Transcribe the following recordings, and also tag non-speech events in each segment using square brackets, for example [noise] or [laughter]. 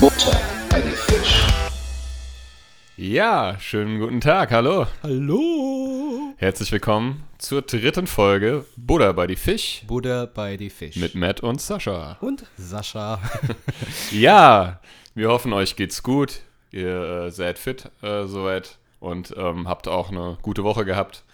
Butter bei die Fisch. Ja, schönen guten Tag, hallo. Hallo! Herzlich willkommen zur dritten Folge Buddha bei die Fisch Buddha bei die Fisch. mit Matt und Sascha. und Sascha. [laughs] Ja, wir hoffen, euch geht's gut. Ihr äh, seid fit äh, soweit und ähm, habt auch eine gute Woche gehabt.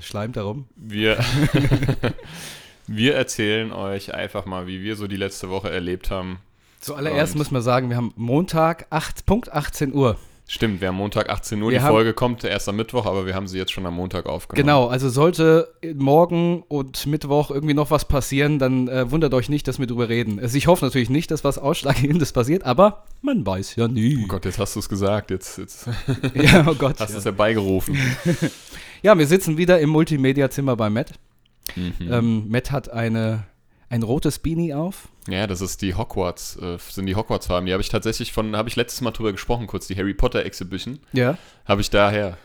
Schleimt darum. Wir, [laughs] [laughs] wir erzählen euch einfach mal, wie wir so die letzte Woche erlebt haben. Zuallererst Und- muss man sagen, wir haben Montag 8, Punkt 18 Uhr. Stimmt, wir haben Montag 18 Uhr. Wir die haben- Folge kommt erst am Mittwoch, aber wir haben sie jetzt schon am Montag aufgenommen. Genau, also sollte morgen und Mittwoch irgendwie noch was passieren, dann äh, wundert euch nicht, dass wir drüber reden. Also ich hoffe natürlich nicht, dass was Ausschlaggebendes [laughs] passiert, aber man weiß ja nie. Oh Gott, jetzt hast du es gesagt. Jetzt, jetzt [laughs] Ja, oh Gott. hast du ja. es herbeigerufen. [laughs] ja, wir sitzen wieder im Multimedia-Zimmer bei Matt. Mhm. Ähm, Matt hat eine, ein rotes Beanie auf. Ja, das ist die Hogwarts, äh, sind die Hogwarts-Farben. Die habe ich tatsächlich von, habe ich letztes Mal drüber gesprochen, kurz die Harry Potter Exhibition. Ja. Habe ich daher.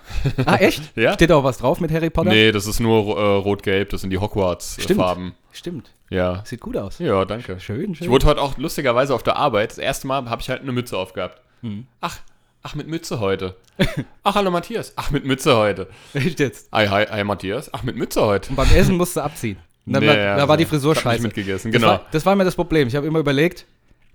Ah, echt? [laughs] Ja. Steht da auch was drauf mit Harry Potter? Nee, das ist nur äh, rot-gelb, das sind die Stimmt. Hogwarts-Farben. Stimmt. ja. Sieht gut aus. Ja, danke. Schön, schön. Ich wurde heute auch lustigerweise auf der Arbeit, das erste Mal habe ich halt eine Mütze aufgehabt. Hm. Ach, ach, mit Mütze heute. ach, hallo Matthias. Ach, mit Mütze heute. [laughs] Echt jetzt? Hi, hi, hi Matthias. Ach, mit Mütze heute. Und beim Essen musste abziehen. Dann Nee, ja, da war die. Frisur scheiße. mitgegessen, Das genau. war, das war mir das Problem. Ich habe immer überlegt,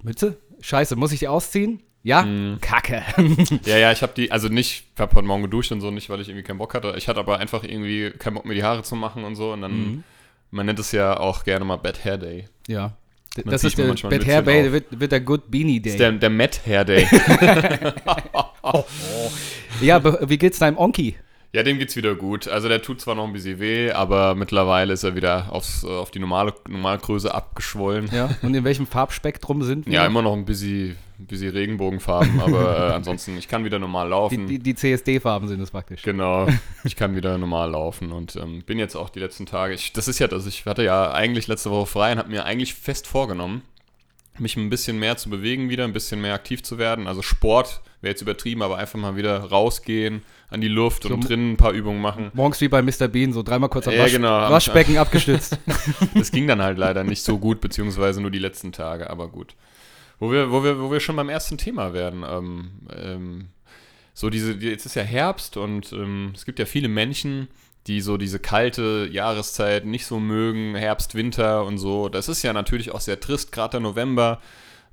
Mütze? Scheiße, muss ich die ausziehen? Ja? Hm. Kacke. [laughs] Ja, ja, ich habe die, also nicht, ich habe heute Morgen geduscht und so, nicht, weil ich irgendwie keinen Bock hatte. Ich hatte aber einfach irgendwie keinen Bock, mir die Haare zu machen und so. Und dann, Mhm. man nennt es ja auch gerne mal Bad Hair Day. ja. Dann Das ist der Bad Hair Day, wird, wird der Good Beanie Day. Das ist der, der Matt Hair Day. [laughs] [laughs] ja, be- wie geht's deinem Onki? Ja, dem geht's wieder gut. Also der tut zwar noch ein bisschen weh, aber mittlerweile ist er wieder aufs, äh, auf die normale Normalgröße abgeschwollen. Ja, Ja. Und in welchem Farbspektrum sind wir? immer noch ein bisschen, bisschen Regenbogenfarben, aber äh, [laughs] ansonsten, ich kann wieder normal die, laufen. die, die CSD-Farben sind es praktisch. Genau, [laughs] ich kann wieder normal laufen und ähm, bin jetzt auch die letzten Tage. Ich, das ist ja das, ich hatte ja eigentlich letzte Woche frei und habe mir eigentlich fest vorgenommen, mich ein bisschen mehr zu bewegen wieder, ein bisschen mehr aktiv zu werden. Also Sport wäre jetzt übertrieben, aber einfach mal wieder rausgehen an die Luft und So- drinnen ein paar Übungen machen. Morgens wie bei Mr. Bean, so dreimal kurz am Ja, Wasch genau. Waschbecken abgestützt. [laughs] [laughs] Das ging dann halt leider nicht so gut, beziehungsweise nur die letzten Tage, aber gut. Wo wir, wo wir, wo wir schon beim ersten Thema werden. Ähm, ähm, so diese, die- jetzt ist ja Herbst und ähm, es gibt ja viele Menschen, die so diese kalte Jahreszeit nicht so mögen, Herbst, Winter und so. Das ist ja natürlich auch sehr trist, gerade der November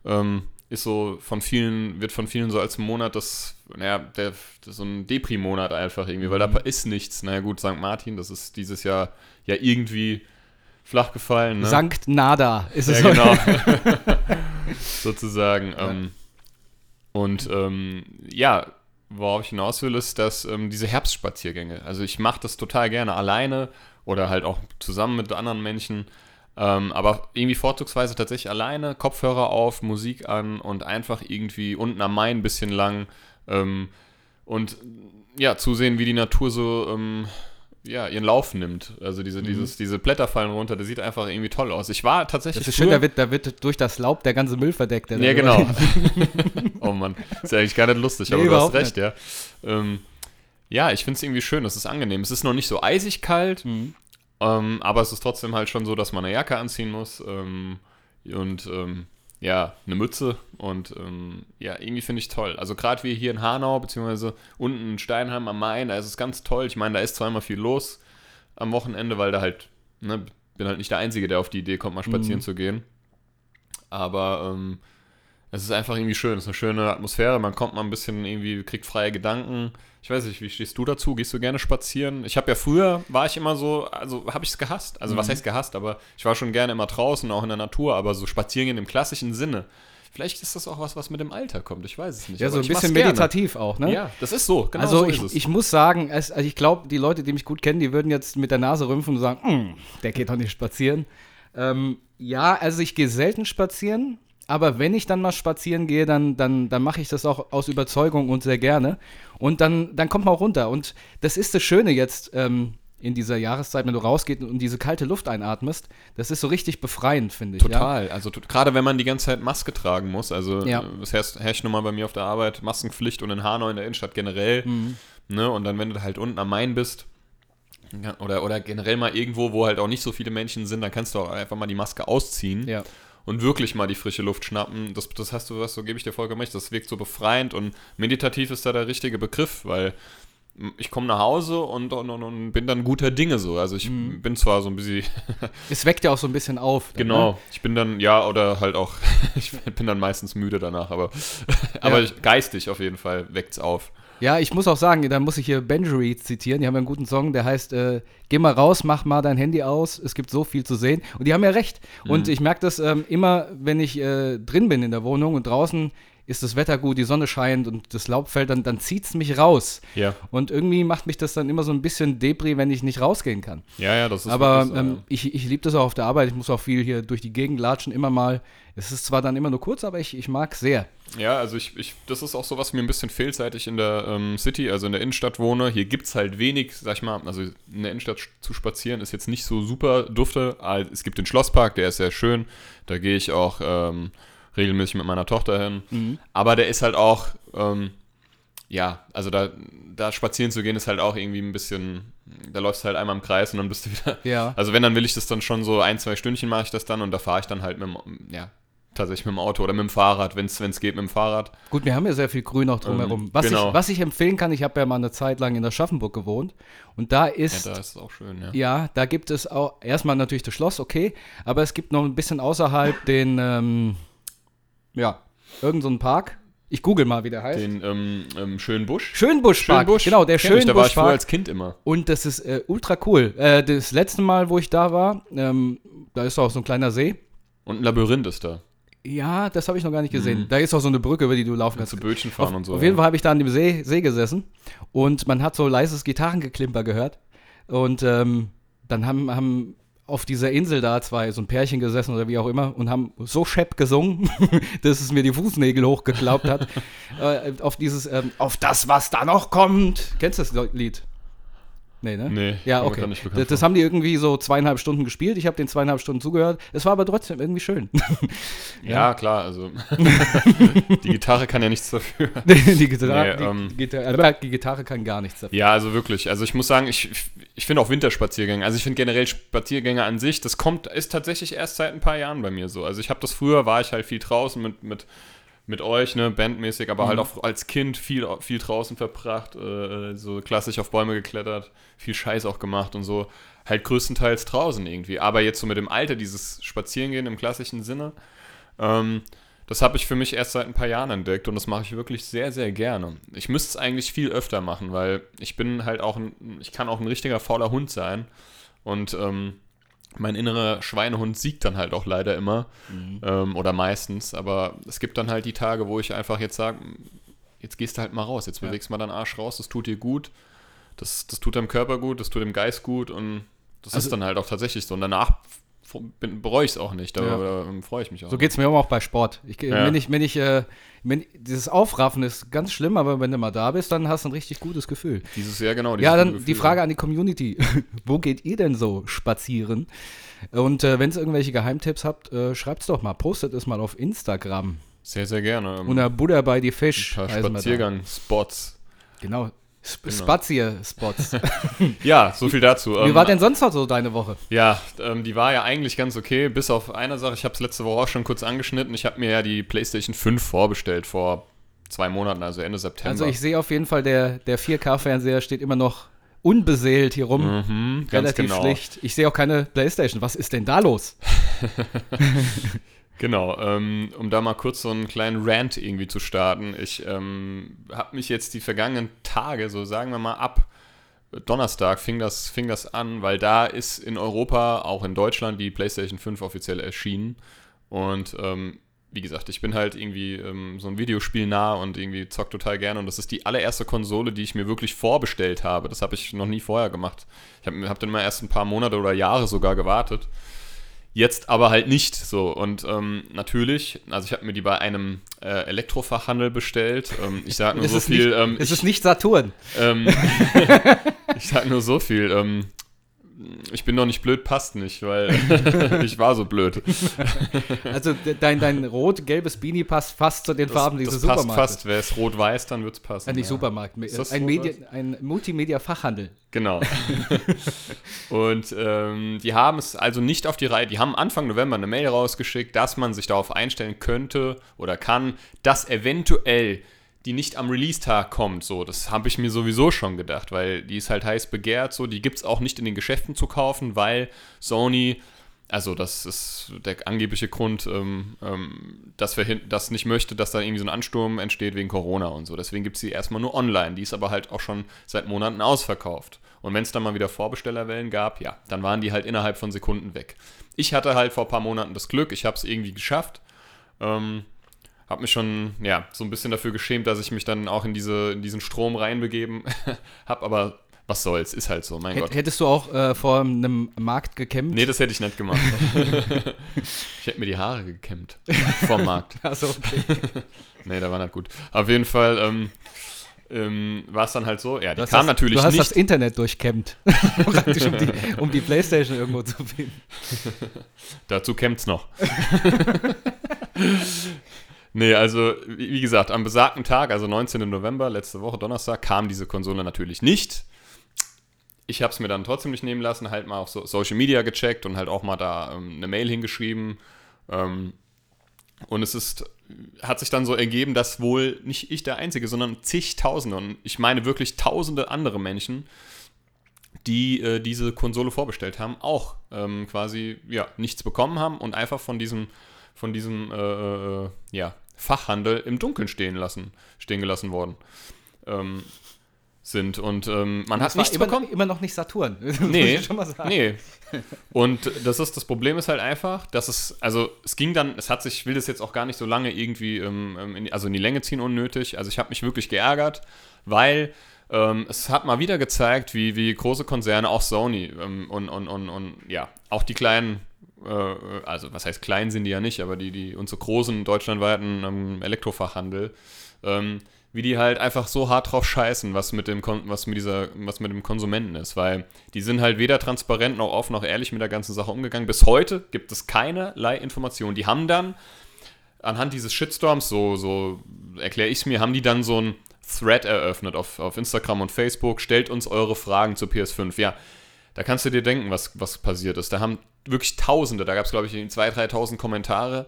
ähm, ist so von vielen, wird von vielen so als Monat das, naja, der, das so ein Depri-Monat einfach irgendwie, weil da ist nichts. Naja gut, St. Martin, das ist dieses Jahr ja irgendwie flach gefallen. Ne? Sankt Nada ist es. [laughs] [laughs] Ja, so. genau. Sozusagen. Ähm, und ähm, ja, worauf ich hinaus will, ist, dass ähm, diese Herbstspaziergänge, also ich mache das total gerne alleine oder halt auch zusammen mit anderen Menschen, ähm, aber irgendwie vorzugsweise tatsächlich alleine, Kopfhörer auf, Musik an und einfach irgendwie unten am Main ein bisschen lang ähm, und ja, zusehen, wie die Natur so ähm, ja, ihren Lauf nimmt. Also diese, dieses, diese Blätter fallen runter, das sieht einfach irgendwie toll aus. Ich war tatsächlich. Das ist schön, da wird, da wird durch das Laub der ganze Müll verdeckt. der ja, genau. [laughs] [laughs] oh Mann, ist ja eigentlich gar nicht lustig, Nee, aber du hast recht, ja. Ähm, ja, ich finde es irgendwie schön, es ist angenehm. Es ist noch nicht so eisig kalt, Mhm. ähm, aber es ist trotzdem halt schon so, dass man eine Jacke anziehen muss ähm, und ähm, ja, eine Mütze und ähm, ja, irgendwie finde ich toll. Also gerade wie hier in Hanau, beziehungsweise unten in Steinheim am Main, da ist es ganz toll. Ich meine, da ist immer viel los am Wochenende, weil da halt, ne, bin halt nicht der Einzige, der auf die Idee kommt, mal spazieren Mhm. zu gehen. Aber ähm, es ist einfach irgendwie schön, es ist eine schöne Atmosphäre, man kommt mal ein bisschen irgendwie, kriegt freie Gedanken. Ich weiß nicht, wie stehst du dazu? Gehst du gerne spazieren? Ich habe ja früher, war ich immer so, also habe ich es gehasst. Also was Mhm. heißt gehasst, aber ich war schon gerne immer draußen, auch in der Natur, aber so spazieren gehen im klassischen Sinne. Vielleicht ist das auch was, was mit dem Alter kommt, ich weiß es nicht. Ja, so ein bisschen gerne. meditativ auch, ne? Ja, das ist so, genau also so ich, ist es. ich muss sagen, also ich glaube, die Leute, die mich gut kennen, die würden jetzt mit der Nase rümpfen und sagen, "Mm, der geht doch nicht spazieren. Ähm, ja, also ich gehe selten spazieren, aber wenn ich dann mal spazieren gehe, dann, dann, dann mache ich das auch aus Überzeugung und sehr gerne. Und dann, dann kommt man auch runter. Und das ist das Schöne jetzt, ähm, in dieser Jahreszeit, wenn du rausgehst und diese kalte Luft einatmest, das ist so richtig befreiend, finde ich. Total. Ja? Also gerade wenn man die ganze Zeit Maske tragen muss, also ja. das herrscht, herrscht nun mal bei mir auf der Arbeit, Maskenpflicht und in Hanau in der Innenstadt generell. Mhm. Ne? Und dann, wenn du halt unten am Main bist, oder, oder generell mal irgendwo, wo halt auch nicht so viele Menschen sind, dann kannst du auch einfach mal die Maske ausziehen. Ja und wirklich mal die frische Luft schnappen. Das, das hast du was, so gebe ich dir vollkommen recht. Das wirkt so befreiend und meditativ ist da der richtige Begriff, weil ich komme nach Hause und, und, und, bin dann guter Dinge so. Also ich mhm. bin zwar so ein bisschen. [laughs] es weckt ja auch so ein bisschen auf. Dann, genau. Ne? Ich bin dann, ja, oder halt auch, [laughs] ich bin dann meistens müde danach, aber, [laughs] aber ja. geistig auf jeden Fall weckt es auf. Ja, ich muss auch sagen, da muss ich hier Benjury zitieren. Die haben einen guten Song, der heißt äh, Geh mal raus, mach mal dein Handy aus, es gibt so viel zu sehen. Und die haben ja recht. Mhm. Und ich merke das ähm, immer, wenn ich äh, drin bin in der Wohnung und draußen ist das Wetter gut, die Sonne scheint und das Laub fällt, dann, dann zieht es mich raus. Ja. Und irgendwie macht mich das dann immer so ein bisschen Depri, wenn ich nicht rausgehen kann. Ja, ja, das ist Aber so, ähm, ja. ich, ich liebe das auch auf der Arbeit. Ich muss auch viel hier durch die Gegend latschen, immer mal. Es ist zwar dann immer nur kurz, aber ich, ich mag es sehr. Ja, also ich, ich, das ist auch so, was mir ein bisschen fehlt, seit ich in der ähm, City, also in der Innenstadt wohne. Hier gibt es halt wenig, sag ich mal, also in der Innenstadt zu spazieren ist jetzt nicht so super dufte. Es gibt den Schlosspark, der ist sehr schön. Da gehe ich auch ähm, regelmäßig mit meiner Tochter hin. Mhm. Aber der ist halt auch, ähm, ja, also da, da spazieren zu gehen ist halt auch irgendwie ein bisschen, da läufst du halt einmal im Kreis und dann bist du [laughs] wieder. Ja. Also wenn, dann will ich das dann schon so ein, zwei Stündchen mache ich das dann und da fahre ich dann halt mit dem, ja, tatsächlich mit dem Auto oder mit dem Fahrrad, wenn es geht, mit dem Fahrrad. Gut, wir haben ja sehr viel Grün auch drumherum. Ähm, was, genau. ich, was ich empfehlen kann, ich habe ja mal eine Zeit lang in der Schaffenburg gewohnt und da ist. Ja, da ist es auch schön, ja. Ja, da gibt es auch erstmal natürlich das Schloss, okay, aber es gibt noch ein bisschen außerhalb den, ähm, ja, irgendein so Park. Ich google mal, wie der heißt. Den ähm, ähm, Schönbusch. Schönbusch-Park. Schönbusch. Genau, der Schönbusch. Da war ich früher als Kind immer. Und das ist äh, ultra cool. Äh, das letzte Mal, wo ich da war, ähm, da ist auch so ein kleiner See. Und ein Labyrinth ist da. Ja, das habe ich noch gar nicht gesehen. Mhm. Da ist auch so eine Brücke, über die du laufen kannst. Zu Bötchen fahren auf, und so. Auf jeden Fall habe ich da an dem See, See gesessen und man hat so leises Gitarrengeklimper gehört. Und ähm, dann haben, haben auf dieser Insel da zwei, so ein Pärchen gesessen oder wie auch immer und haben so schepp gesungen, [laughs] dass es mir die Fußnägel hochgeklaubt hat. [laughs] äh, auf dieses, ähm, auf das, was da noch kommt. Kennst du das Lied? Nee, ne? Nee, ja, okay. Das, das, haben die irgendwie so zweieinhalb Stunden gespielt. Ich habe den zweieinhalb Stunden zugehört. Es war aber trotzdem irgendwie schön. [laughs] ja, ja, klar, also [laughs] [laughs] die Gitarre kann ja nichts dafür. die, Gitarre, nee, ähm, die, Gitarre, die, Gitarre, kann gar nichts dafür. Ja, also wirklich. Also ich muss sagen, ich, ich finde auch Winterspaziergänge. Also ich finde generell Spaziergänge an sich, das kommt, ist tatsächlich erst seit ein paar Jahren bei mir so. Also ich habe das früher, war ich halt viel draußen mit, mit mit euch, ne, bandmäßig, aber halt mhm. halt auch als Kind viel, viel draußen verbracht, äh, so klassisch auf Bäume geklettert, viel Scheiß auch gemacht und so. Halt größtenteils draußen irgendwie. Aber jetzt so mit dem Alter, dieses Spazierengehen im klassischen Sinne, ähm, das habe ich für mich erst seit ein paar Jahren entdeckt und das mache ich wirklich sehr, sehr gerne. Ich müsste es eigentlich viel öfter machen, weil ich bin halt auch ein, ich kann auch ein richtiger fauler Hund sein. Und ähm, mein innerer Schweinehund siegt dann halt auch leider immer mhm. ähm, oder meistens. Aber es gibt dann halt die Tage, wo ich einfach jetzt sage, jetzt gehst du halt mal raus, jetzt bewegst ja. mal deinen Arsch raus, das tut dir gut, das, das tut deinem Körper gut, das tut dem Geist gut und das also, ist dann halt auch tatsächlich so. Und danach bereue ich es auch nicht, da, ja. da freue ich mich auch. So geht es mir auch bei Sport. Ich, ja. Wenn ich, wenn ich, äh, wenn, dieses Aufraffen ist ganz schlimm, aber wenn du mal da bist, dann hast du ein richtig gutes Gefühl. Dieses Jahr genau. Ja, dann Gefühl, die Frage an die Community: [laughs] Wo geht ihr denn so spazieren? Und äh, wenn es irgendwelche Geheimtipps habt, äh, schreibt es doch mal, postet es mal auf Instagram. Sehr, sehr gerne. Unter Buddha bei die Fisch. Ein paar Spaziergang-Spots. Genau, Sp genau. Spazier-Spots. [laughs] ja, so viel dazu. Wie war ähm, denn sonst noch so deine Woche? Ja, ähm, die war ja eigentlich ganz okay, bis auf eine Sache. Ich habe es letzte Woche auch schon kurz angeschnitten. Ich habe mir ja die PlayStation 5 vorbestellt vor zwei Monaten, also Ende September. Also ich sehe auf jeden Fall, der, der 4K-Fernseher steht immer noch unbeseelt hier rum. Mhm, Relativ genau. schlicht. Ich sehe auch keine PlayStation. Was ist denn da los? [laughs] [laughs] Genau, ähm, um da mal kurz so einen kleinen Rant irgendwie zu starten. Ich ähm, habe mich jetzt die vergangenen Tage, so sagen wir mal ab Donnerstag fing das, fing das an, weil da ist in Europa, auch in Deutschland, die PlayStation 5 offiziell erschienen. Und ähm, wie gesagt, ich bin halt irgendwie ähm, so ein Videospiel nah und irgendwie zock total gerne. Und das ist die allererste Konsole, die ich mir wirklich vorbestellt habe. Das habe ich noch nie vorher gemacht. Ich habe hab dann immer erst ein paar Monate oder Jahre sogar gewartet. Jetzt aber halt nicht so. Und ähm, natürlich, also ich habe mir die bei einem äh, Elektrofachhandel bestellt. Ähm, ich sage nur [laughs] so viel. Nicht, ähm, es ist nicht Saturn. Ähm, [laughs] ich sage nur so viel. Ich bin noch nicht blöd, passt nicht, weil [laughs] ich war so blöd. Also dein, dein rot-gelbes Beanie passt fast zu den Das, Farben dieses das passt Supermarktes. fast. Wäre es rot-weiß, dann wird es passen. Äh, nicht ja. Supermarkt, ein? Media, ein Multimedia-Fachhandel. Genau. [laughs] und ähm, die haben es also nicht auf die Reihe, die haben Anfang November eine Mail rausgeschickt, dass man sich darauf einstellen könnte oder kann, dass eventuell die nicht am Release-Tag kommt. So, das habe ich mir sowieso schon gedacht, weil die ist halt heiß begehrt. So, die gibt es auch nicht in den Geschäften zu kaufen, weil Sony, also das ist der angebliche Grund, ähm, ähm, dass wir hin, das nicht möchte, dass da irgendwie so ein Ansturm entsteht wegen Corona und so. Deswegen gibt es sie erstmal nur online. Die ist aber halt auch schon seit Monaten ausverkauft. Und wenn es dann mal wieder Vorbestellerwellen gab, ja, dann waren die halt innerhalb von Sekunden weg. Ich hatte halt vor ein paar Monaten das Glück, ich habe es irgendwie geschafft. Ähm, habe mich schon, ja, so ein bisschen dafür geschämt, dass ich mich dann auch in, diese, in diesen Strom reinbegeben [laughs] habe, aber was soll's, ist halt so, mein Hätt- Gott. Hättest du auch äh, vor einem Markt gekämpft? Nee, das hätte ich nicht gemacht. [laughs] ich hätte mir die Haare gekämmt vom Markt. [laughs] Also, okay. Nee, da war nicht gut. Auf jeden Fall ähm, ähm, war es dann halt so, ja, die kam das, natürlich Du hast nicht. das Internet durchkämmt. Praktisch, um die, um die Playstation irgendwo zu finden. Dazu kämmt's noch. Nee, also, wie gesagt, am besagten Tag, also 19. November, letzte Woche Donnerstag, kam diese Konsole natürlich nicht. Ich habe es mir dann trotzdem nicht nehmen lassen, halt mal auf so Social Media gecheckt und halt auch mal da ähm, eine Mail hingeschrieben. Ähm, und es ist, hat sich dann so ergeben, dass wohl nicht ich der Einzige, sondern zigtausende, und ich meine wirklich tausende andere Menschen, die äh, diese Konsole vorbestellt haben, auch ähm, quasi ja, nichts bekommen haben und einfach von diesem, von diesem äh, äh, ja, Fachhandel im Dunkeln stehen lassen, stehen gelassen worden ähm, sind. Und ähm, man hat Das war nichts immer, bekommen. immer noch nicht Saturn. [laughs] Das Nee, nee. Und das ist das Problem ist halt einfach, dass es, also es ging dann, es hat sich, ich will das jetzt auch gar nicht so lange irgendwie, ähm, ähm, in, also in die Länge ziehen unnötig. Also ich habe mich wirklich geärgert, weil ähm, es hat mal wieder gezeigt, wie, wie große Konzerne, auch Sony ähm, und, und, und, und ja, auch die kleinen, also was heißt klein sind die ja nicht, aber die, die unsere großen deutschlandweiten ähm, Elektrofachhandel, ähm, wie die halt einfach so hart drauf scheißen, was mit dem Kon was mit dieser was mit dem Konsumenten ist, weil die sind halt weder transparent noch offen noch ehrlich mit der ganzen Sache umgegangen. Bis heute gibt es keinerlei Informationen. Die haben dann anhand dieses Shitstorms, so so erkläre ich es mir, haben die dann so ein Thread eröffnet auf, auf Instagram und Facebook, stellt uns eure Fragen zur PS5. Ja, da kannst du dir denken, was, was passiert ist. Da haben wirklich Tausende, da gab es glaube ich 2.000, 3.000 Kommentare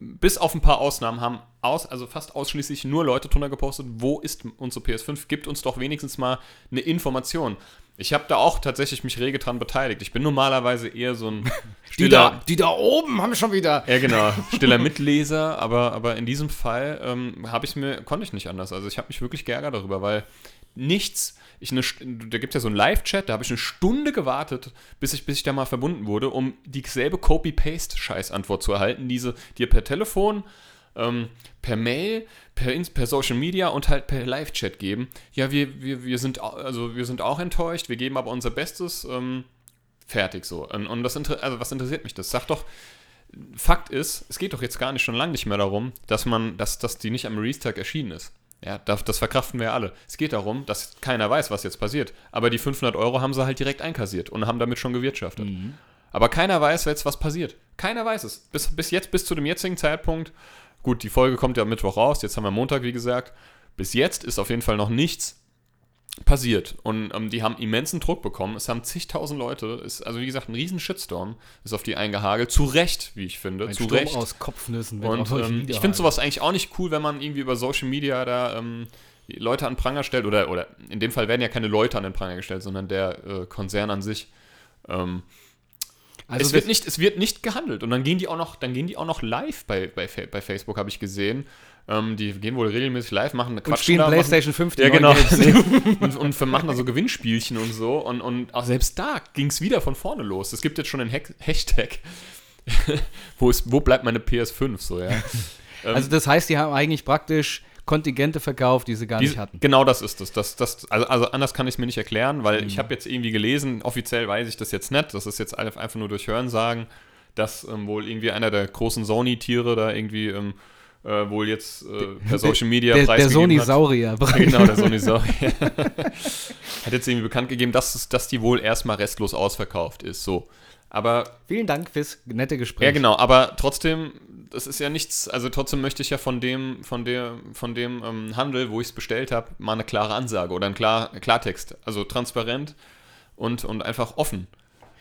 bis auf ein paar Ausnahmen haben aus, also fast ausschließlich nur Leute drunter gepostet, wo ist unsere PS5? Gibt uns doch wenigstens mal eine Information. Ich habe da auch tatsächlich mich rege dran beteiligt. Ich bin normalerweise eher so ein [laughs] Die stiller, da, die da oben haben schon wieder. ja genau, [laughs] stiller Mitleser, aber, aber in diesem Fall ähm, habe ich mir, konnte ich nicht anders. Also ich habe mich wirklich geärgert darüber, weil nichts, ich eine, da gibt es ja so einen Live-Chat, da habe ich eine Stunde gewartet, bis ich, bis ich da mal verbunden wurde, um dieselbe Copy-Paste-Scheiß-Antwort zu erhalten, diese dir per Telefon, ähm, per Mail, per, per Social Media und halt per Live-Chat geben. Ja, wir, wir, wir, sind, also wir sind auch enttäuscht, wir geben aber unser Bestes. Ähm, fertig so. Und, und das also was interessiert mich das? Sag doch, Fakt ist, es geht doch jetzt gar nicht schon lange nicht mehr darum, dass man, dass, dass die nicht am Release-Tag erschienen ist. Ja, das, verkraften wir ja alle. Es geht darum, dass keiner weiß, was jetzt passiert. Aber die 500 Euro haben sie halt direkt einkassiert und haben damit schon gewirtschaftet. Aber keiner weiß jetzt, was passiert. Keiner weiß es. Bis, bis jetzt, bis zu dem jetzigen Zeitpunkt. Gut, die Folge kommt ja am Mittwoch raus. Jetzt haben wir Montag, wie gesagt. Bis jetzt ist auf jeden Fall noch nichts passiert. Und ähm, die haben immensen Druck bekommen. Es haben zigtausend Leute, ist, also wie gesagt, ein riesen Shitstorm ist auf die eingehagelt. Zu Recht, wie ich finde. Ein zu Sturm Recht. aus Kopfnüssen. Und ähm, ich finde sowas eigentlich auch nicht cool, wenn man irgendwie über Social Media da ähm, Leute an den Pranger stellt. Oder, oder in dem Fall werden ja keine Leute an den Pranger gestellt, sondern der äh, Konzern an sich. Ähm, Also es, wird nicht, es wird nicht gehandelt. Und dann gehen die auch noch, dann gehen die auch noch live bei, bei, bei Facebook, habe ich gesehen. Ähm, die gehen wohl regelmäßig live, machen und quatschen spielen da, machen- PlayStation 5 die ja, genau. [laughs] Und, und machen da so Gewinnspielchen und so. Und, und auch selbst da ging es wieder von vorne los. Es gibt jetzt schon einen Hack Hashtag. [laughs] wo, ist, wo bleibt meine PS5? So, ja. [laughs] Also das heißt, die haben eigentlich praktisch Kontingente verkauft, die sie gar Diese- nicht hatten. Genau das ist es. Das, das, also, also anders kann ich es mir nicht erklären, weil Mhm. ich habe jetzt irgendwie gelesen, offiziell weiß ich das jetzt nicht, das ist jetzt einfach einfach nur durch Hören sagen, dass ähm, wohl irgendwie einer der großen Sony-Tiere da irgendwie ähm, äh, wohl jetzt äh, per Social Media der, der preisgegeben Sony hat. Saurier. [laughs] genau, der Sony Saurier. [laughs] hat jetzt irgendwie bekannt gegeben, dass, es, dass die wohl erstmal restlos ausverkauft ist. So. Aber Vielen Dank fürs nette Gespräch. ja, genau, aber trotzdem, das ist ja nichts, also trotzdem möchte ich ja von dem, von der, von dem ähm, Handel, wo ich es bestellt habe, mal eine klare Ansage oder einen klar, Klartext. Also transparent und, und einfach offen.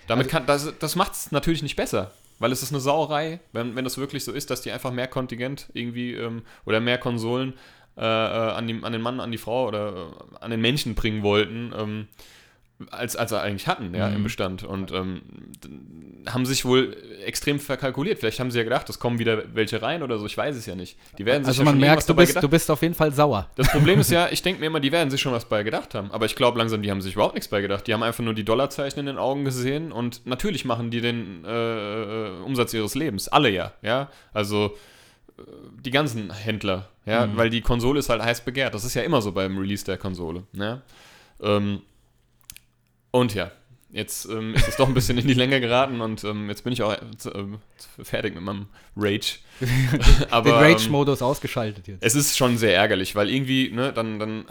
Damit kann, das, das macht es natürlich nicht besser, weil es ist eine Sauerei, wenn, wenn das wirklich so ist, dass die einfach mehr Kontingent irgendwie ähm, oder mehr Konsolen äh, äh, an, die, an den Mann, an die Frau oder äh, an den Menschen bringen wollten. Ähm, als, als er eigentlich hatten, ja, im Bestand. Und ähm, haben sich wohl extrem verkalkuliert. Vielleicht haben sie ja gedacht, es kommen wieder welche rein oder so, ich weiß es ja nicht. Die werden sich Also man merkt, du bist, gedacht du bist auf jeden Fall sauer. das Problem ist ja, [laughs] ich denke mir immer, die werden sich schon was bei gedacht haben. Aber ich glaube langsam, die haben sich überhaupt nichts bei gedacht. Die haben einfach nur die Dollarzeichen in den Augen gesehen und natürlich machen die den äh, äh, Umsatz ihres Lebens. Alle ja, ja. Also äh, die ganzen Händler, ja, weil die Konsole ist halt heiß begehrt. Das ist ja immer so beim Release der Konsole, ja. Ähm, und ja, jetzt ähm, ist es doch ein bisschen in die Länge geraten und ähm, jetzt bin ich auch äh, ähm, fertig mit meinem Rage. [laughs] Aber, Den ähm, Rage-Modus ausgeschaltet jetzt. es ist schon sehr ärgerlich, weil irgendwie, ne, dann, dann,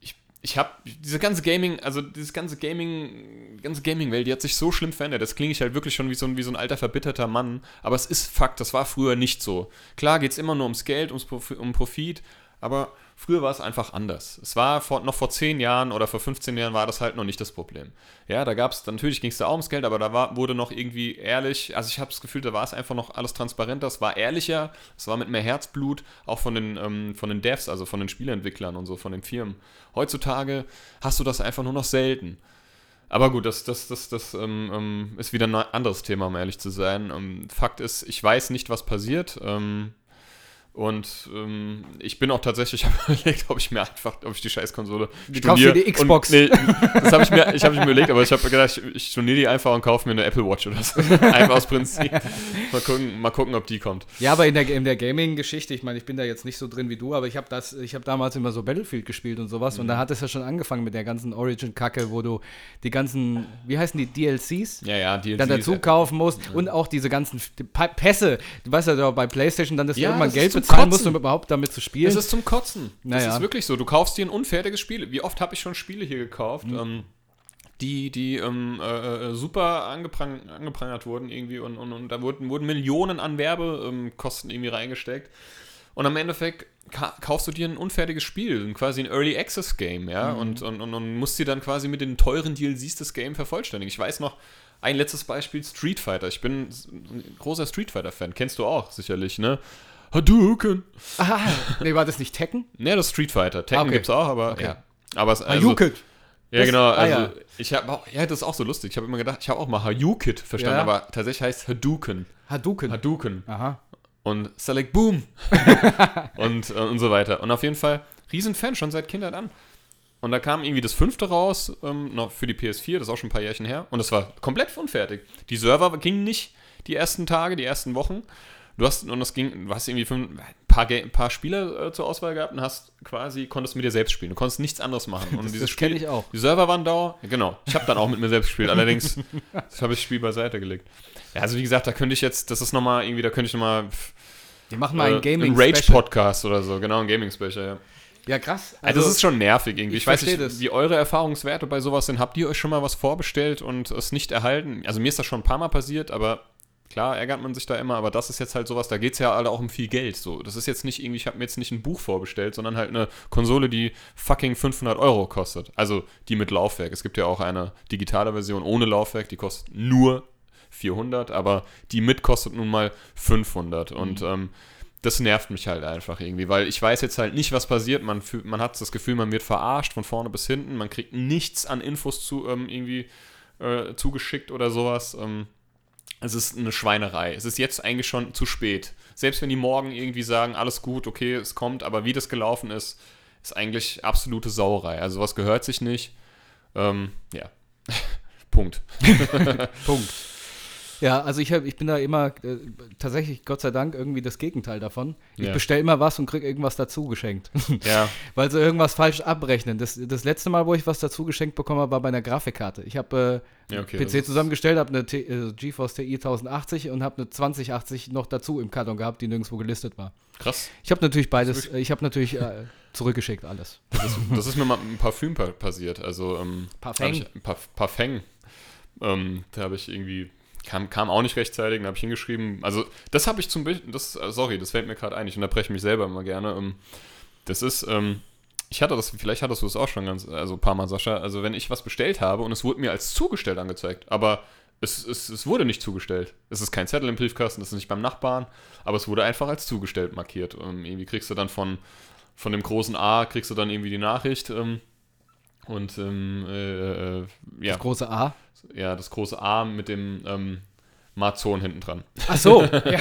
ich, ich habe diese ganze Gaming, also dieses ganze Gaming, ganze Gaming-Welt, die hat sich so schlimm verändert. Das klinge ich halt wirklich schon wie so, ein, wie so ein alter, verbitterter Mann. Aber es ist Fakt, das war früher nicht so. Klar geht es immer nur ums Geld, ums Profi um Profit, aber früher war es einfach anders. Es war vor, noch vor 10 Jahren oder vor 15 Jahren war das halt noch nicht das Problem. Ja, da gab es, natürlich ging es da auch ums Geld, aber da war, wurde noch irgendwie ehrlich, also ich habe das Gefühl, da war es einfach noch alles transparenter, es war ehrlicher, es war mit mehr Herzblut, auch von den, ähm, von den Devs, also von den Spieleentwicklern und so, von den Firmen. Heutzutage hast du das einfach nur noch selten. Aber gut, das, das, das, das ähm, ähm, ist wieder ein anderes Thema, um ehrlich zu sein. Ähm, Fakt ist, ich weiß nicht, was passiert. Ähm, und ähm, ich bin auch tatsächlich, [laughs] ich habe überlegt, ob ich mir einfach, ob ich die Scheißkonsole Du kaufst dir die Xbox. Und, nee, das habe ich mir, ich habe mir überlegt, aber ich habe gedacht, ich, ich storniere die einfach und kaufe mir eine Apple Watch oder so. [laughs] Einfach aus Prinzip. Mal gucken, mal gucken, ob die kommt. Ja, aber in der, in der Gaming-Geschichte, ich meine, ich bin da jetzt nicht so drin wie du, aber ich habe das, ich habe damals immer so Battlefield gespielt und sowas Mhm. und da hat es ja schon angefangen mit der ganzen Origin-Kacke, wo du die ganzen, wie heißen die, DLCs? Ja, ja, die Dann dazu kaufen musst und auch diese ganzen Pässe. Du weißt ja bei PlayStation dann, dass Ja, du irgendwann das Geld ist bezahlen musst, um überhaupt damit zu spielen. Es ist zum Kotzen. Das Naja. ist wirklich so. Du kaufst dir ein unfertiges Spiel. Wie oft habe ich schon Spiele hier gekauft, Mhm. ähm, die, die ähm, äh, äh, super angeprang angeprangert wurden irgendwie und, und, und da wurden, wurden Millionen an Werbekosten irgendwie reingesteckt. Und am Endeffekt ka kaufst du dir ein unfertiges Spiel, quasi ein Early Access Game, ja, Mhm. und, und, und, und musst dir dann quasi mit den teuren DLCs das Game vervollständigen. Ich weiß noch, ein letztes Beispiel, Street Fighter. Ich bin ein großer Street Fighter-Fan. Kennst du auch sicherlich, ne? Hadouken. ah, nee, war das nicht Tekken? Ne, das Street Fighter. Tekken Okay. gibt's auch, aber Okay. ja. Aber es, also. Ja, Das- genau. ah, Also ja. ich habe auch, ja, das ist auch so lustig. Ich habe immer gedacht, ich habe auch mal Hadouken verstanden, Ja. aber tatsächlich heißt Hadouken. Hadouken. Hadouken. Aha. Und Select Boom. [laughs] und, äh, und so weiter. Und auf jeden Fall, Riesenfan, schon seit Kindheit an. Und da kam irgendwie das fünfte raus, ähm, noch für die PS4, das ist auch schon ein paar Jährchen her. Und das war komplett unfertig. Die Server gingen nicht die ersten Tage, die ersten Wochen. Du hast, und das ging, du hast irgendwie fünf, ein paar, Ga- ein paar Spieler äh, zur Auswahl gehabt und hast quasi, konntest mit dir selbst spielen. Du konntest nichts anderes machen. [laughs] Und Das- dieses das Spiel- ich auch. Die Server waren da, ja, genau. Ich habe dann auch mit mir selbst gespielt, allerdings [laughs] habe ich das Spiel beiseite gelegt. Ja, also wie gesagt, da könnte ich jetzt, das ist nochmal irgendwie, da könnte ich nochmal Die machen mal äh, ein gaming ein Rage-Podcast oder so, genau, ein Gaming-Special, ja. Ja, krass. Also, das ist schon nervig irgendwie. Ich, ich weiß nicht, das. wie eure Erfahrungswerte bei sowas sind. Habt ihr euch schon mal was vorbestellt und es nicht erhalten? Also mir ist das schon ein paar Mal passiert, aber klar ärgert man sich da immer, aber das ist jetzt halt sowas, da geht es ja alle auch um viel Geld. So, das ist jetzt nicht irgendwie, ich habe mir jetzt nicht ein Buch vorbestellt, sondern halt eine Konsole, die fucking 500 Euro kostet. Also die mit Laufwerk. Es gibt ja auch eine digitale Version ohne Laufwerk, die kostet nur 400, aber die mit kostet nun mal 500 und ähm, das nervt mich halt einfach irgendwie, weil ich weiß jetzt halt nicht, was passiert. Man, fühlt, man hat das Gefühl, man wird verarscht von vorne bis hinten. Man kriegt nichts an Infos zu ähm, irgendwie äh, zugeschickt oder sowas. Ähm, es ist eine Schweinerei. Es ist jetzt eigentlich schon zu spät. Selbst wenn die morgen irgendwie sagen, alles gut, okay, es kommt, aber wie das gelaufen ist, ist eigentlich absolute Sauerei. Also was gehört sich nicht. Ähm, ja. [laughs] Punkt. [laughs] Punkt. Ja, also ich, hab, ich bin da immer äh, tatsächlich, Gott sei Dank, irgendwie das Gegenteil davon. Ich Ja. bestelle immer was und kriege irgendwas dazu geschenkt. [laughs] Ja. [laughs] Weil sie irgendwas falsch abrechnen. Das, das letzte Mal, wo ich was dazu geschenkt bekommen habe, war bei einer Grafikkarte. Ich habe äh, Ja, okay, PC zusammengestellt, habe eine T äh, GeForce TI 1080 und habe eine 2080 noch dazu im Karton gehabt, die nirgendwo gelistet war. Krass. Ich habe natürlich beides, ich habe natürlich äh, zurückgeschickt alles. Das ist, das ist mir mal im Parfüm pa passiert. Also, ähm, Parfum. ich- Pa Parfum. Ähm, da habe ich irgendwie, kam, kam auch nicht rechtzeitig, da habe ich hingeschrieben. Also, das habe ich zum Beispiel, das, äh, sorry, das fällt mir gerade ein, ich unterbreche mich selber immer gerne. Ähm, das ist, ähm, ich hatte das, vielleicht hattest du es auch schon ganz, also ein paar Mal, Sascha. Also, wenn ich was bestellt habe und es wurde mir als zugestellt angezeigt, aber es, es, es wurde nicht zugestellt. Es ist kein Zettel im Briefkasten, es ist nicht beim Nachbarn, aber es wurde einfach als zugestellt markiert. Ähm, irgendwie kriegst du dann von, von dem großen A, kriegst du dann irgendwie die Nachricht. Ähm, und ähm, äh, äh, ja, Das große A. ja, das große A mit dem ähm, Marzon hinten dran. Ach so. [laughs] ja.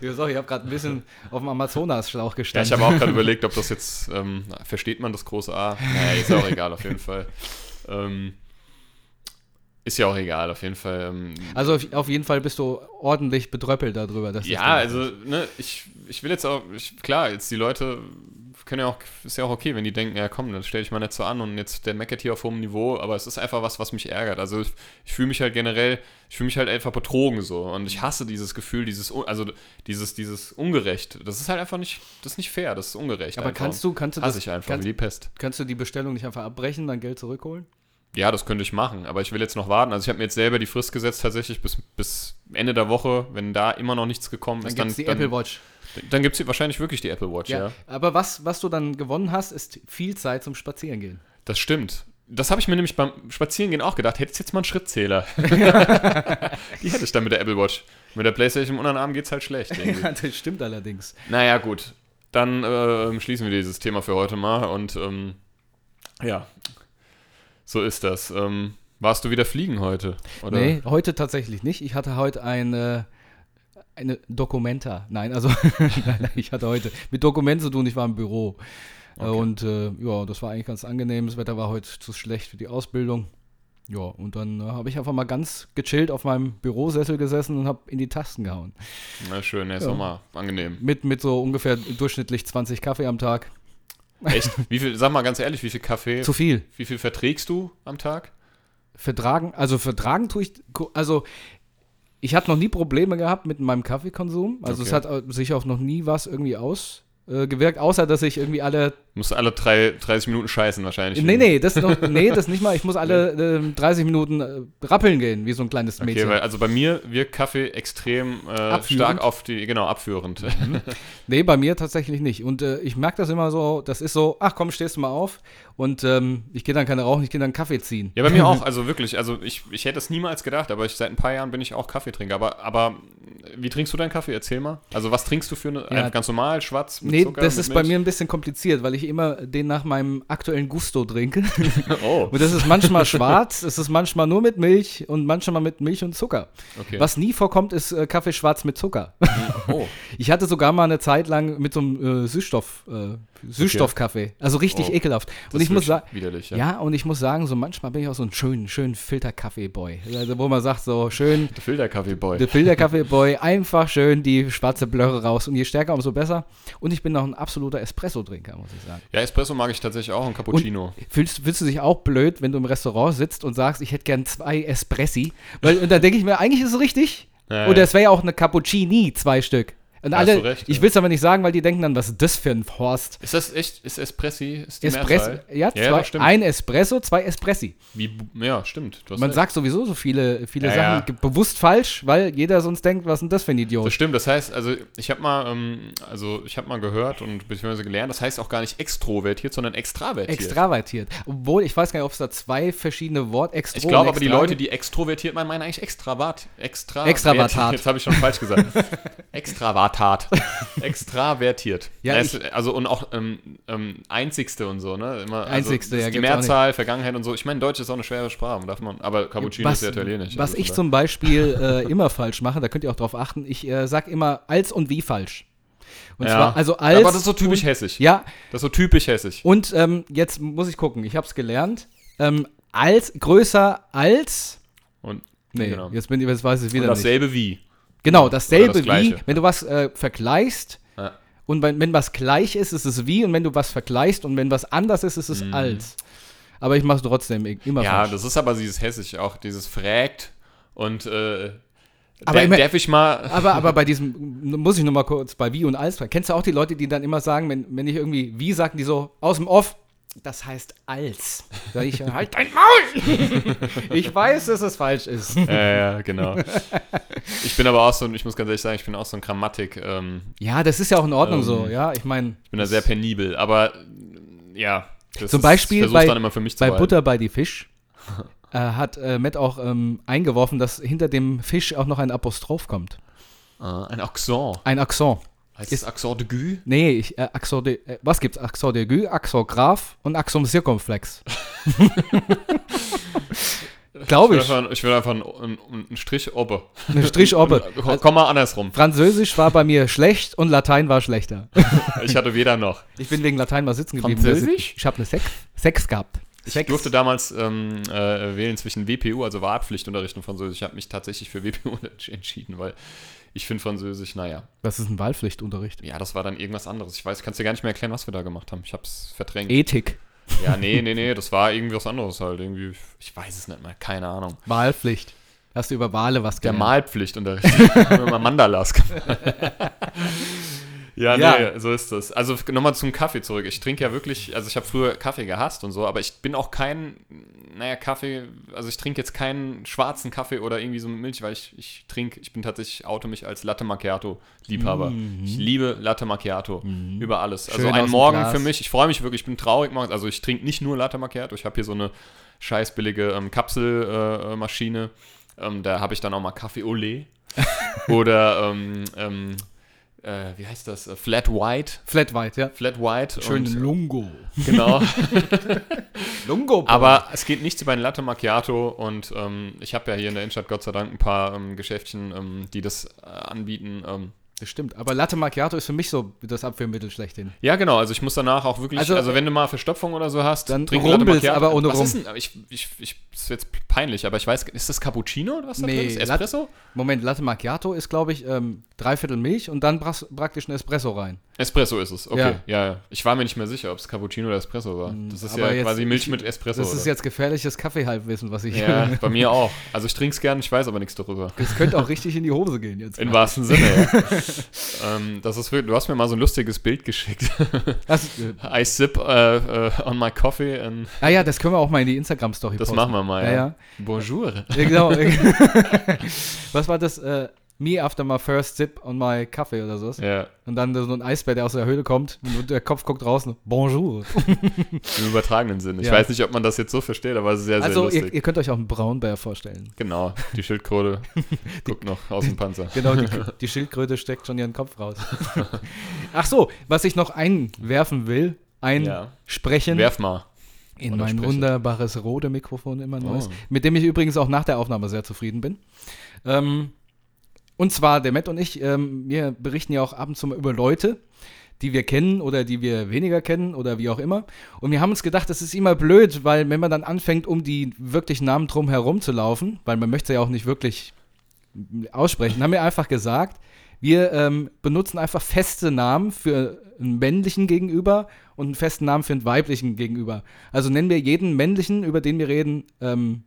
ja, sorry, ich habe gerade ein bisschen auf dem Amazonas-Schlauch Ja, gestanden. ich habe auch gerade überlegt, ob das jetzt, ähm, versteht man das große A? Naja, ist ja auch egal, auf jeden Fall. Ähm, ist ja auch egal, auf jeden Fall. Ähm, also auf, auf jeden Fall bist du ordentlich bedröppelt darüber. Dass das ja, Ding- also, ne, ich, ich will jetzt auch, ich, klar, jetzt die Leute können ja auch, ist ja auch okay, wenn die denken, ja komm, dann stelle ich mal nicht so an und jetzt der meckert hier auf hohem Niveau, aber es ist einfach was, was mich ärgert. Also ich, ich fühle mich halt generell, ich fühle mich halt einfach betrogen so und ich hasse dieses Gefühl, dieses, also dieses, dieses ungerecht. Das ist halt einfach nicht, das ist nicht fair, das ist ungerecht. Aber einfach. kannst du, kannst du hasse das, ich einfach kannst, wie die Pest. kannst du die Bestellung nicht einfach abbrechen, dann Geld zurückholen? Ja, das könnte ich machen, aber ich will jetzt noch warten. Also ich habe mir jetzt selber die Frist gesetzt tatsächlich bis, bis Ende der Woche, wenn da immer noch nichts gekommen Dann ist, dann, die dann, Apple Watch. Dann gibt es wahrscheinlich wirklich die Apple Watch, ja. Ja, aber was, was du dann gewonnen hast, ist viel Zeit zum Spazierengehen. Das stimmt. Das habe ich mir nämlich beim Spazierengehen auch gedacht. Hättest jetzt mal einen Schrittzähler. [laughs] die hätte ich dann mit der Apple Watch. Mit der Playstation im unteren Arm geht es halt schlecht. [laughs] Irgendwie. das stimmt allerdings. naja, gut. Dann ähm, schließen wir dieses Thema für heute mal. Und ähm, ja, so ist das. Ähm, warst du wieder fliegen heute? Oder? Nee, heute tatsächlich nicht. Ich hatte heute eine, eine Dokumenta. Nein, also [laughs] nein, ich hatte heute mit Dokumenten zu tun. Ich war im Büro. Äh, Okay. Und äh, ja, das war eigentlich ganz angenehm. Das Wetter war heute zu schlecht für die Ausbildung. Ja, und dann äh, habe ich einfach mal ganz gechillt auf meinem Bürosessel gesessen und habe in die Tasten gehauen. Na schön, ja, ist Ja. doch mal angenehm. Mit, mit so ungefähr durchschnittlich 20 Kaffee am Tag. Echt? [laughs] Wie viel, sag mal ganz ehrlich, wie viel Kaffee, Zu viel. wie viel verträgst du am Tag? Vertragen, also vertragen tue ich, also ich hatte noch nie Probleme gehabt mit meinem Kaffeekonsum. Also es Okay. hat äh, sich auch noch nie was irgendwie ausgewirkt, außer dass ich irgendwie alle. Musst du alle drei, 30 Minuten scheißen wahrscheinlich. Nee, nee, das noch, nee, das nicht mal. Ich muss alle ähm, 30 Minuten äh, rappeln gehen, wie so ein kleines Okay, Mädchen. weil also bei mir wirkt Kaffee extrem äh, stark auf die, genau, abführend. [laughs] nee, bei mir tatsächlich nicht. Und äh, ich merke das immer so, das ist so, ach komm, stehst du mal auf. Und ähm, ich gehe dann keine rauchen, ich gehe dann Kaffee ziehen. Ja, bei mir auch, [laughs] also wirklich, also ich, ich hätte es niemals gedacht, aber ich, seit ein paar Jahren bin ich auch Kaffeetrinker. Aber, aber wie trinkst du deinen Kaffee? Erzähl mal. Also was trinkst du für eine, Ja. ganz normal, schwarz, mit Nee, Zucker, das ist bei Milch? mir ein bisschen kompliziert, weil ich immer den nach meinem aktuellen Gusto trinke. [laughs] Oh, Und das ist manchmal schwarz, es ist manchmal nur mit Milch und manchmal mit Milch und Zucker. okay. Was nie vorkommt, ist äh, Kaffee schwarz mit Zucker. Oh, [laughs] Ich hatte sogar mal eine Zeit lang mit so einem äh, Süßstoff, äh, Süßstoffkaffee. Also richtig Oh, ekelhaft. Und ich muss sagen, ja. ja. und ich muss sagen, so manchmal bin ich auch so ein schönen, schönen Filterkaffee-Boy. Also wo man sagt, so schön, [laughs] Der Filterkaffee-Boy. der Filterkaffee-Boy, einfach schön die schwarze Blöre raus. Und je stärker, umso besser. Und ich bin noch ein absoluter Espresso-Trinker, muss ich sagen. Ja, Espresso mag ich tatsächlich auch und Cappuccino. Fühlst, fühlst du dich auch blöd, wenn du im Restaurant sitzt und sagst, ich hätte gern zwei Espressi? Weil, und da denke ich mir, eigentlich ist es richtig. Ja, Oder es wäre ja auch eine Cappuccini, zwei Stück. Und Da hast alle, du recht, ich ja. will es aber nicht sagen, weil die denken dann, was ist das für ein Horst? Ist das echt, ist Espressi, ist die Espresso, Mehrzahl? ja, ja, zwei, das stimmt. ein Espresso, zwei Espressi. Wie, ja, stimmt. Man recht. sagt sowieso so viele, viele Ja, Sachen ja. bewusst falsch, weil jeder sonst denkt, was ist denn das für ein Das Idiot? stimmt, das heißt, also ich habe mal, ähm, also ich habe mal gehört und beziehungsweise gelernt, das heißt auch gar nicht extrovertiert, sondern extravertiert. Extravertiert. Obwohl, ich weiß gar nicht, ob es da zwei verschiedene Worte Extro Ich glaube aber, die Leute, die extrovertiert meinen, meinen eigentlich extravert. Extra Extravatat. Jetzt habe ich schon falsch gesagt. [laughs] Extravatat. [laughs] Extravertiert. Ja, Ja, es, also und auch ähm, ähm, Einzigste und so, ne? Immer, Einzigste, also, ja, Die Mehrzahl, Vergangenheit und so. Ich meine, Deutsch ist auch eine schwere Sprache, darf man, aber Cappuccino was, ist ja italienisch. Was also ich von zum Beispiel [laughs] äh, immer falsch mache, da könnt ihr auch drauf achten, ich äh, sag immer als und wie falsch. Und daher- zwar, also als. Aber das ist so typisch und, hessisch. Ja, Das ist so typisch hessisch. und ähm, jetzt muss ich gucken, ich habe es gelernt. Ähm, als, größer als, Und Nee, Genau. jetzt, bin, ich- jetzt weiß ich es Und wieder nicht. dasselbe wie. Genau, dasselbe das wie, wenn du was äh, vergleichst Ja. und wenn, wenn was gleich ist, ist es wie und wenn du was vergleichst und wenn was anders ist, ist es als. Aber ich mache es trotzdem immer Mhm. Ja, falsch. das ist aber dieses Hessisch auch, dieses fragt und äh, Aber der, immer- darf ich mal. [laughs] Aber, aber bei diesem, [laughs] muss ich noch mal kurz bei wie und als, kennst du auch die Leute, die dann immer sagen, wenn, wenn ich irgendwie wie sagen, die so aus dem Off, das heißt als. Sag ich, halt dein Maul! [laughs] ich weiß, dass es falsch ist. [laughs] Ja, ja, genau. Ich bin aber auch so, ich muss ganz ehrlich sagen, ich bin auch so ein Grammatik, ähm, Ja, das ist ja auch in Ordnung Ähm, so, ja. Ich meine, ich bin da sehr penibel, aber ja. Das Zum ist- Beispiel bei- dann immer für mich zu bei. Butter bei die Fisch äh, hat äh, Matt auch ähm, eingeworfen, dass hinter dem Fisch auch noch ein Apostroph kommt. Ah, ein Accent. Ein Accent. Heißt es Accent de Gue? Nee, ich, äh, Accent de, äh, was gibt's? Accent de Gue, Accent Graf und Accent Circumflex. [laughs] Glaube Ich ich. will einfach, ich will einfach einen, einen, einen Strich oben. Eine Strichoppe. [laughs] Komm- Komm mal andersrum. Französisch war bei mir schlecht und Latein war schlechter. [laughs] Ich hatte weder noch. Ich bin wegen Latein mal sitzen geblieben. Französisch? Ich habe eine Sex, Sex gehabt. Ich Sex. durfte damals ähm, äh, wählen zwischen WPU, also Wahlpflichtunterricht und Französisch. Ich habe mich tatsächlich für WPU entschieden, weil ich finde Französisch, naja. Was ist ein Wahlpflichtunterricht? Ja, das war dann irgendwas anderes. Ich weiß, kannst dir gar nicht mehr erklären, was wir da gemacht haben. Ich habe es verdrängt. Ethik. Ja, nee, nee, nee, das war irgendwie was anderes halt. Irgendwie, ich weiß es nicht mehr, keine Ahnung. Wahlpflicht. Hast du über Wale was Der gelernt? Malpflichtunterricht. [laughs] Wenn man Mandalas gemacht. [laughs] [laughs] Ja, nee, Ja. so ist das. Also nochmal zum Kaffee zurück. Ich trinke ja wirklich, also ich habe früher Kaffee gehasst und so, aber ich bin auch kein, naja, Kaffee, also ich trinke jetzt keinen schwarzen Kaffee oder irgendwie so mit Milch, weil ich, ich trinke, ich bin tatsächlich, auto mich als Latte Macchiato-Liebhaber. Ich liebe Latte Macchiato über alles. Also Mhm. Schön ein aus dem Morgen für mich, ich freue mich wirklich, ich bin traurig morgens, also ich trinke nicht nur Latte Macchiato, ich habe hier so eine scheiß billige ähm, Kapselmaschine, äh, ähm, da habe ich dann auch mal Kaffee Olé [laughs] oder ähm, ähm, äh, wie heißt das? Äh, Flat White. Flat White, ja. Flat White. Schön und, Lungo. Genau. [laughs] Lungo. Aber es geht nichts über ein Latte Macchiato und ähm, ich habe ja hier in der Innenstadt Gott sei Dank ein paar ähm, Geschäftchen, ähm, die das äh, anbieten. Das stimmt. Aber Latte Macchiato ist für mich so das Abführmittel schlechthin. ja, genau. Also ich muss danach auch wirklich, Also, also, wenn du mal Verstopfung oder so hast, dann trink rumbelst, aber ohne was Rum. Ist denn, ich, ich, ich, ist jetzt peinlich, aber ich weiß, ist das Cappuccino oder was da Nee, drin ist? Espresso? Moment, Latte Macchiato ist, glaube ich, ähm, dreiviertel Milch und dann praktisch ein Espresso rein. Espresso ist es, okay. Ja. Mm, Ja, ja. Ich war mir nicht mehr sicher, ob es Cappuccino oder Espresso war. Das ist aber ja jetzt- quasi Milch mit Espresso. Das ist oder? jetzt gefährliches Kaffeehalbwissen, was ich. Ja, bei mir auch. Also ich trinke es gern, ich weiß aber nichts darüber. Das könnte auch richtig in die Hose gehen jetzt. Im wahrsten Sinne, ja. [laughs] [laughs] ähm, das ist wirklich, du hast mir mal so ein lustiges Bild geschickt. [laughs] Das, I sip äh, äh, on my coffee and ah ja, das können wir auch mal in die Instagram-Story das posten. machen wir mal, Ja, ja. ja. Bonjour. Ja, genau. [laughs] was war das? Äh, me after my first sip on my Kaffee oder sowas. Ja, Und dann so ein Eisbär, der aus der Höhle kommt und der Kopf guckt draußen. Bonjour. [laughs] im übertragenen Sinn. Ich Ja. weiß nicht, ob man das jetzt so versteht, aber es ist sehr, sehr Also lustig. ihr, ihr könnt euch auch einen Braunbär vorstellen. genau, die Schildkröte [laughs] guckt noch aus dem Panzer. [laughs] Genau, die, die Schildkröte steckt schon ihren Kopf raus. Ach so, was ich noch einwerfen will, einsprechen Werf mal. in mein sprechen. wunderbares Rode Mikrofon, immer neues, Oh. mit dem ich übrigens auch nach der Aufnahme sehr zufrieden bin. Ähm, und zwar, der Matt und ich, ähm, wir berichten ja auch ab und zu mal über Leute, die wir kennen oder die wir weniger kennen oder wie auch immer. Und wir haben uns gedacht, das ist immer blöd, weil wenn man dann anfängt, um die wirklichen Namen drum herum zu laufen, weil man möchte ja auch nicht wirklich aussprechen, haben wir einfach gesagt, wir ähm, benutzen einfach feste Namen für einen männlichen Gegenüber und einen festen Namen für einen weiblichen Gegenüber. Also nennen wir jeden männlichen, über den wir reden, ähm,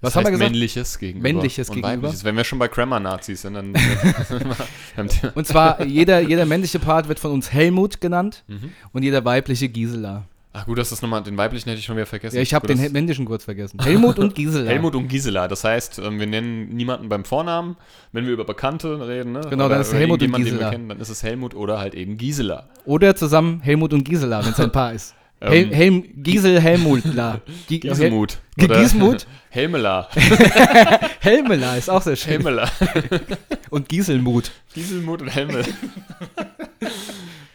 was das haben wir gesagt? männliches gegenüber. Männliches und gegenüber. weibliches. Wenn wir schon bei Grammar-Nazis sind, dann. [laughs] Und zwar jeder, jeder männliche Part wird von uns Helmut genannt Mhm. und jeder weibliche Gisela. Ach gut, das ist nochmal, den weiblichen hätte ich schon wieder vergessen. Ja, ich habe den das- männlichen kurz vergessen. Helmut und Gisela. Helmut und Gisela. Das heißt, ähm, wir nennen niemanden beim Vornamen. Wenn wir über Bekannte reden, ne? Genau, dann ist Helmut und Gisela. Wir kennen, dann ist es Helmut oder halt eben Gisela. Oder zusammen Helmut und Gisela, wenn es ein Paar ist. Ähm, Hel Helm Gisel Helmutla. Gi Giselmut. Hel Oder Giesmut? [laughs] Helmela. [laughs] Helmela ist auch sehr schön. Helmela. [laughs] Und Giselmut. Giselmut und Helmel.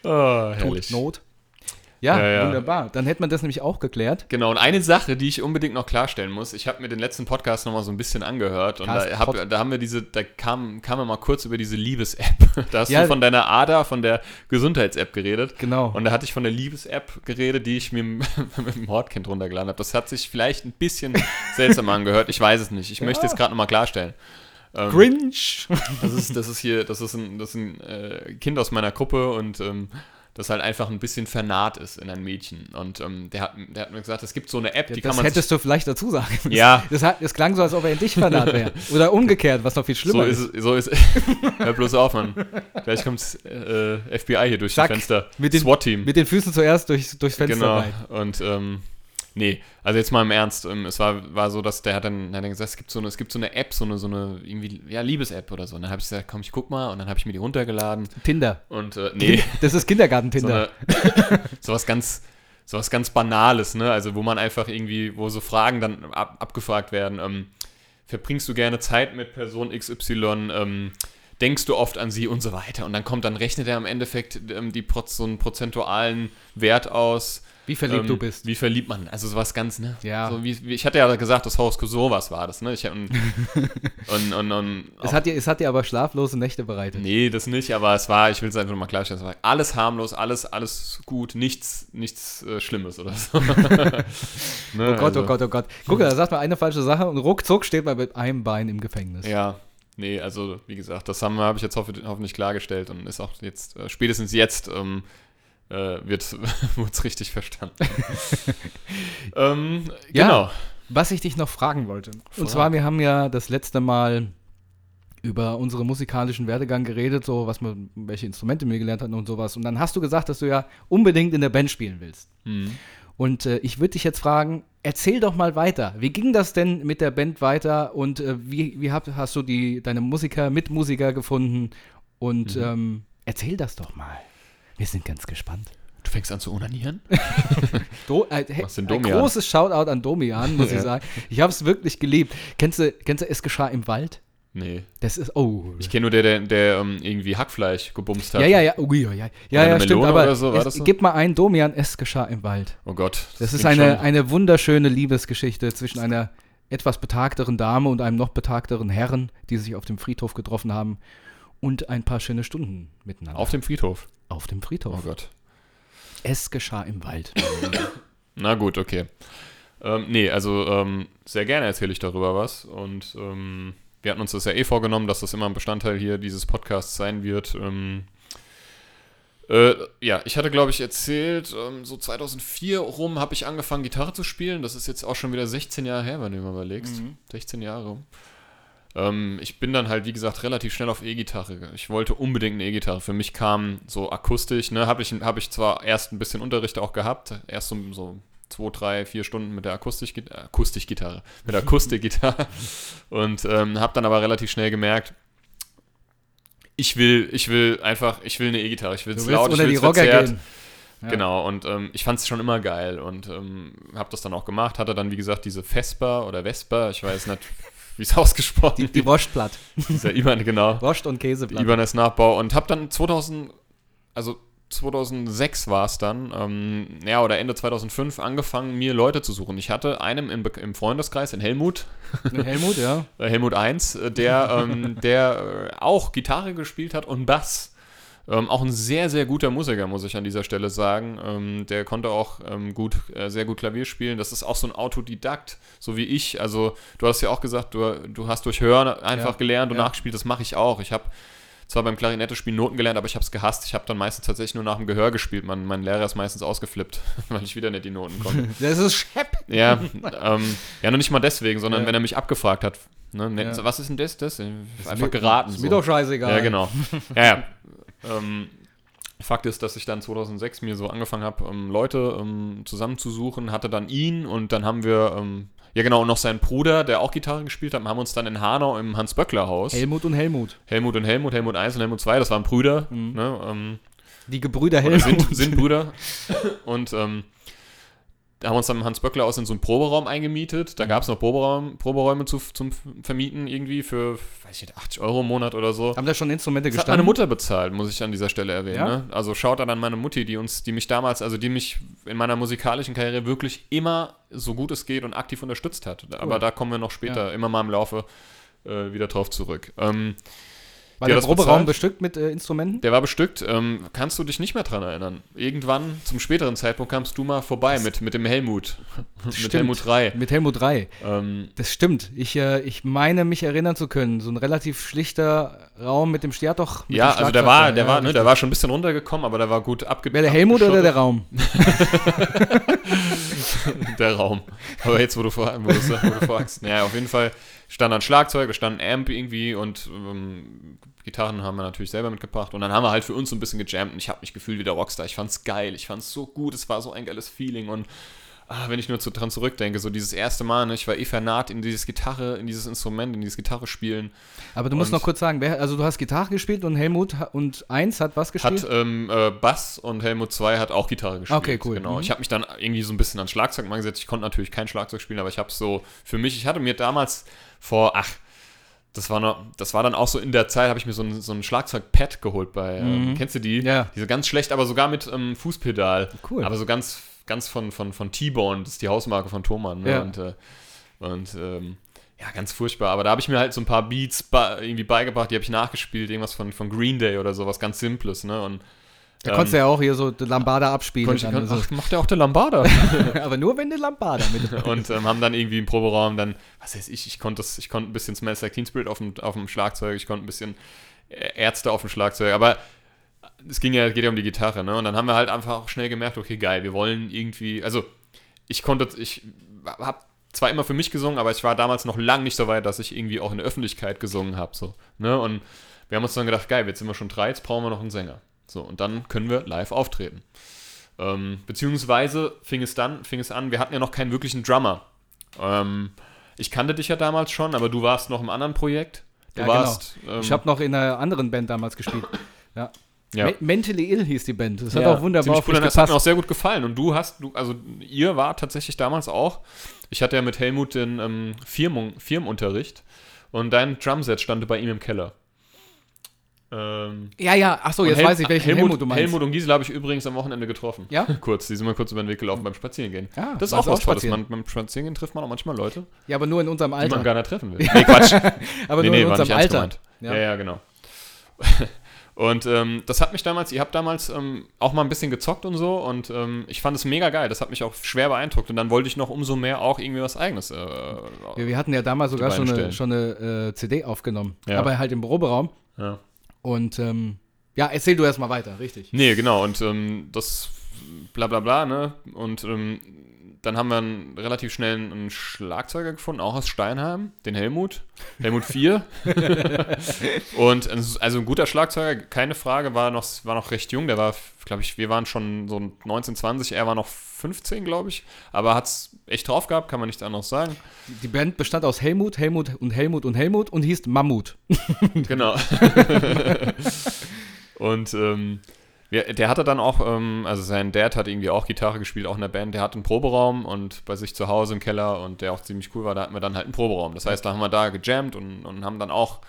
oh, herrlich. Not. Ja, Ja, ja. wunderbar. Dann hätte man das nämlich auch geklärt. Genau, und eine Sache, die ich unbedingt noch klarstellen muss, ich habe mir den letzten Podcast nochmal so ein bisschen angehört und da, hab, da haben wir diese, da kam, kam er mal kurz über diese Liebes-App. [laughs] Da hast Ja. du von deiner ADA, von der Gesundheits-App geredet. Genau. Und da hatte ich von der Liebes-App geredet, die ich mir [laughs] mit dem Hordkind runtergeladen habe. Das hat sich vielleicht ein bisschen [laughs] seltsam angehört. Ich weiß es nicht. Ich möchte es gerade nochmal klarstellen. Ähm, Grinch. das ist, das ist hier, das ist ein, das ist ein äh, Kind aus meiner Gruppe und ähm, das halt einfach ein bisschen vernarrt ist in ein Mädchen. Und ähm, der, hat, der hat mir gesagt, es gibt so eine App, die kann das man hättest du vielleicht dazu sagen müssen. Ja. Das, hat, das klang so, als ob er in dich vernarrt wäre. Oder umgekehrt, was noch viel so schlimmer ist, ist. es- so ist [laughs] Hör bloß auf, Mann. Gleich kommt äh, FBI hier durch Zack, das Fenster. mit den- SWAT-Team. Mit den Füßen zuerst durchs, durchs Fenster Genau. rein. Und ähm, nee, also jetzt mal im Ernst. Ähm, es war, war so, dass der hat dann, hat dann gesagt, es gibt so eine, es gibt so eine App, so eine, so eine irgendwie, ja, Liebes-App oder so. Und dann habe ich gesagt, komm, ich guck mal. Und dann habe ich mir die runtergeladen. Tinder. Und äh, nee, Das ist so Kindergarten-Tinder. eine, [laughs] sowas ganz, sowas ganz Banales, ne? Also wo man einfach irgendwie, wo so Fragen dann ab, abgefragt werden. Ähm, verbringst du gerne Zeit mit Person XY? Ähm, denkst du oft an sie und so weiter? Und dann kommt, dann rechnet er im Endeffekt ähm, die Proz so einen prozentualen Wert aus. Wie verliebt ähm, du bist. Wie verliebt man. Also sowas ganz, ne? Ja. So wie, wie, ich hatte ja gesagt, das Horoskop sowas war das, ne? Ich, und, [laughs] und, und, und Es hat, dir, es hat dir aber schlaflose Nächte bereitet. Nee, das nicht, aber es war, ich will es einfach mal klarstellen, es war alles harmlos, alles, alles gut, nichts, nichts äh, Schlimmes oder so. [laughs] Ne, Oh Gott, oh Gott, oh Gott. Guck mal, da sagt man eine falsche Sache und ruckzuck steht man mit einem Bein im Gefängnis. Ja, nee, also wie gesagt, das habe ich jetzt hoffe, hoffentlich klargestellt und ist auch jetzt, äh, spätestens jetzt ähm, äh, wird [laughs] es richtig verstanden. [laughs] ähm, Ja. genau. Was ich dich noch fragen wollte. Frag. Und zwar, wir haben ja das letzte Mal über unsere musikalischen Werdegang geredet, so was man, welche Instrumente wir gelernt hatten und sowas. Und dann hast du gesagt, dass du ja unbedingt in der Band spielen willst. Hm. Und äh, ich würde dich jetzt fragen, erzähl doch mal weiter. Wie ging das denn mit der Band weiter und äh, wie, wie hab, hast du die, deine Musiker, Mitmusiker gefunden? Und Mhm. ähm, erzähl das doch mal. Wir sind ganz gespannt. Du fängst an zu onanieren? [laughs] Do, äh, he- Was denn ein Domian? großes Shoutout an Domian, muss ich Ja. sagen. Ich habe es wirklich geliebt. Kennst du, kennst du Es geschah im Wald? Nee. Das ist, oh. Ich kenne nur der, der, der ähm, irgendwie Hackfleisch gebumst hat. ja, ja, ja, ui, ui, ja, ja, eine ja, stimmt, aber so, es, das so? gib mal ein Domian, es geschah im Wald. Oh Gott. Das, ist klingt eine, schon- eine wunderschöne Liebesgeschichte zwischen einer etwas betagteren Dame und einem noch betagteren Herrn, die sich auf dem Friedhof getroffen haben und ein paar schöne Stunden miteinander. Auf dem Friedhof. Auf dem Friedhof. Oh Gott. Es geschah im Wald. [coughs] Na gut, okay. Ähm, nee, also ähm, sehr gerne erzähle ich darüber was. Und ähm, wir hatten uns das ja eh vorgenommen, dass das immer ein Bestandteil hier dieses Podcasts sein wird. Ähm, äh, ja, ich hatte, glaube ich, erzählt, ähm, so 2004 rum habe ich angefangen, Gitarre zu spielen. Das ist jetzt auch schon wieder 16 Jahre her, wenn du mal überlegst. Mhm. 16 Jahre. Ähm, ich bin dann halt, wie gesagt, relativ schnell auf E-Gitarre. Ich wollte unbedingt eine E-Gitarre. Für mich kam so akustisch, ne, habe ich, hab ich zwar erst ein bisschen Unterricht auch gehabt, erst so, so zwei, drei, vier Stunden mit der Akustik, äh, Akustikgitarre, mit der [laughs] Akustikgitarre und ähm, habe dann aber relativ schnell gemerkt, ich will, ich will einfach, ich will eine E-Gitarre, ich will es laut, ich will es verzerrt. Ja. Genau, und ähm, ich fand es schon immer geil und ähm, habe das dann auch gemacht. Hatte dann, wie gesagt, diese Vespa oder Vespa, ich weiß nicht, wie es [laughs] ausgesprochen Die, die Wurstblatt. Dieser Iban, genau. Wurst- und Käseblatt. Ibanez Nachbau und habe dann 2000, also 2006 war es dann, ähm, ja, oder Ende 2005 angefangen, mir Leute zu suchen. Ich hatte einen im, Be- im Freundeskreis, den Helmut, Helmut, ja. [laughs] äh, Helmut 1, äh, der, ähm, der äh, auch Gitarre gespielt hat und Bass. Ähm, auch ein sehr, sehr guter Musiker, muss ich an dieser Stelle sagen. Ähm, der konnte auch ähm, gut, äh, sehr gut Klavier spielen. Das ist auch so ein Autodidakt, so wie ich. Also, du hast ja auch gesagt, du, du hast durch Hören einfach Ja, gelernt und ja. nachgespielt. Das mache ich auch. Ich habe zwar beim Klarinette-Spielen Noten gelernt, aber ich habe es gehasst. Ich habe dann meistens tatsächlich nur nach dem Gehör gespielt. Mein, mein Lehrer ist meistens ausgeflippt, [laughs] weil ich wieder nicht die Noten konnte. [laughs] Das ist Schepp. Ja, ähm, ja, nur nicht mal deswegen, sondern Ja. wenn er mich abgefragt hat. Ne, Ja. Was ist denn das? das? Einfach mir- geraten. Ist so. mir doch scheißegal. Ja, genau. Ja, ja. [laughs] ähm, Fakt ist, dass ich dann 2006 mir so angefangen habe, ähm, Leute ähm, zusammenzusuchen, hatte dann ihn und dann haben wir, ähm, ja genau, noch seinen Bruder, der auch Gitarre gespielt hat, haben uns dann in Hanau im Hans-Böckler-Haus, Helmut und Helmut. Helmut und Helmut, Helmut 1 und Helmut 2, das waren Brüder, Mhm. ne, ähm, Die Gebrüder Helmut. sind, sind Brüder [laughs] und ähm, da haben wir uns dann Hans Böckler aus in so einen Proberaum eingemietet. Da gab es noch Proberaum, Proberäume zu, zum Vermieten irgendwie für, weiß ich nicht, 80 Euro im Monat oder so. Haben da schon Instrumente Das hat gestanden? meine Mutter bezahlt, muss ich an dieser Stelle erwähnen. Ja? Ne? Also schaut dann an meine Mutti, die uns, die mich damals, also die mich in meiner musikalischen Karriere wirklich immer so gut es geht und aktiv unterstützt hat. Aber da kommen wir noch später immer mal im Laufe äh, wieder drauf zurück. Ähm, War der Proberaum bestückt mit äh, Instrumenten? der war bestückt. Ähm, kannst du dich nicht mehr dran erinnern? Irgendwann zum späteren Zeitpunkt kamst du mal vorbei mit, mit dem Helmut. [laughs] mit Stimmt. Helmut 3. Mit Helmut 3. Ähm, Das stimmt. Ich, äh, ich meine, mich erinnern zu können. So ein relativ schlichter Raum mit dem Stern doch. Mit ja, dem also der war, da, der ja, war, ne, der war schon ein bisschen runtergekommen, aber der war gut abge Wer der Helmut oder der. Raum? [laughs] der Raum. Aber jetzt, wo du, vor, wo du, wo du fragst. Naja, auf jeden Fall stand dann Schlagzeug, es stand ein Amp irgendwie und ähm, Gitarren haben wir natürlich selber mitgebracht. Und dann haben wir halt für uns so ein bisschen gejammt und ich habe mich gefühlt wie der Rockstar. Ich fand's geil, ich fand's so gut, es war so ein geiles Feeling und ah, wenn ich nur zu, dran zurückdenke, so dieses erste Mal, ne, ich war eh vernarrt in dieses Gitarre, in dieses Instrument, in dieses Gitarre spielen. Aber du musst Und- noch kurz sagen, wer, also du hast Gitarre gespielt und Helmut und eins hat was gespielt? Hat ähm, äh, Bass und Helmut 2 hat auch Gitarre gespielt. Okay, cool. Genau. Mhm. Ich habe mich dann irgendwie so ein bisschen ans Schlagzeug mal gesetzt. Ich konnte natürlich kein Schlagzeug spielen, aber ich habe so für mich, ich hatte mir damals vor, ach, das war noch, das war dann auch so in der Zeit, habe ich mir so ein, so ein Schlagzeug-Pad geholt bei, ähm, kennst du die? Mhm. Ja. Diese ganz schlecht, aber sogar mit ähm, Fußpedal. Cool. Aber so ganz, ganz von, von, von T-Bone, das ist die Hausmarke von Thomann. Ne? Ja. Und, äh, und ähm, ja, ganz furchtbar. Aber da habe ich mir halt so ein paar Beats bei, irgendwie beigebracht, die habe ich nachgespielt, irgendwas von, von Green Day oder sowas ganz Simples, ne? Und Da konntest du ja auch hier so die Lambada abspielen. ich, dann, also. ach, macht ja auch der Lambada. [laughs] Aber nur wenn du Lambada mit. [laughs] und ähm, haben dann irgendwie im Proberaum dann, was weiß ich, ich konnte ich konnte ein bisschen Smells Like Teen Spirit auf dem, auf dem Schlagzeug, ich konnte ein bisschen Ärzte auf dem Schlagzeug, aber es ging ja, geht ja um die Gitarre, ne? Und dann haben wir halt einfach auch schnell gemerkt, okay, geil, wir wollen irgendwie, also ich konnte, ich habe zwar immer für mich gesungen, aber ich war damals noch lang nicht so weit, dass ich irgendwie auch in der Öffentlichkeit gesungen habe, so, ne? Und wir haben uns dann gedacht, geil, jetzt sind wir schon drei, jetzt brauchen wir noch einen Sänger. So, und dann können wir live auftreten. Ähm, beziehungsweise fing es dann, fing es an, wir hatten ja noch keinen wirklichen Drummer. Ähm, ich kannte dich ja damals schon, aber du warst noch im anderen Projekt. Du Ja, warst. Ähm, Ich habe noch in einer anderen Band damals gespielt. [clears throat] Ja. ja, Me- Mentally Ill hieß die Band. Das hat ja, auch wunderbar ziemlich cool. Das hat mir auch sehr gut gefallen. Und du hast, du, also ihr wart tatsächlich damals auch. Ich hatte ja mit Helmut den ähm, Firmen, Firmenunterricht und dein Drumset stand bei ihm im Keller. Ähm, Ja, ja, ach so, und jetzt Hel- weiß ich, welchen Helmut, du meinst. Helmut und Gisela habe ich übrigens am Wochenende getroffen. Ja? [laughs] Kurz, die sind mal kurz über den Weg gelaufen beim Spazierengehen. Ja, das ist auch was Tolles. spazieren? Man, beim Spazierengehen trifft man auch manchmal Leute, Ja, aber nur in unserem die man Alter. gar nicht treffen will. [laughs] Nee, Quatsch. [laughs] Aber nee, nur nee, in unserem Alter. gemeint. Ja, ja, genau. Und ähm, das hat mich damals, ihr habt damals ähm, auch mal ein bisschen gezockt und so und ähm, ich fand es mega geil. Das hat mich auch schwer beeindruckt und dann wollte ich noch umso mehr auch irgendwie was Eigenes. Äh, Wir, wir hatten ja damals sogar schon eine, schon eine äh, CD aufgenommen. Ja. Aber halt im Proberaum. ja. Und ähm, ja, erzähl du erstmal weiter, richtig. Nee, genau, und ähm, das bla bla bla, ne? Und ähm, dann haben wir einen, relativ schnell einen Schlagzeuger gefunden, auch aus Steinheim, den Helmut. Helmut 4. [laughs] und also ein guter Schlagzeuger, keine Frage, war noch, war noch recht jung. Der war, glaube ich, wir waren schon so 19, 20, er war noch 15, glaube ich. Aber hat es echt drauf gehabt, kann man nichts anderes sagen. Die Band bestand aus Helmut, Helmut und Helmut und Helmut und hieß Mammut. Genau. [laughs] und ähm, der hatte dann auch, ähm, also sein Dad hat irgendwie auch Gitarre gespielt, auch in der Band. Der hat einen Proberaum und bei sich zu Hause im Keller und der auch ziemlich cool war, da hatten wir dann halt einen Proberaum. Das heißt, da haben wir da gejammt und, und haben dann auch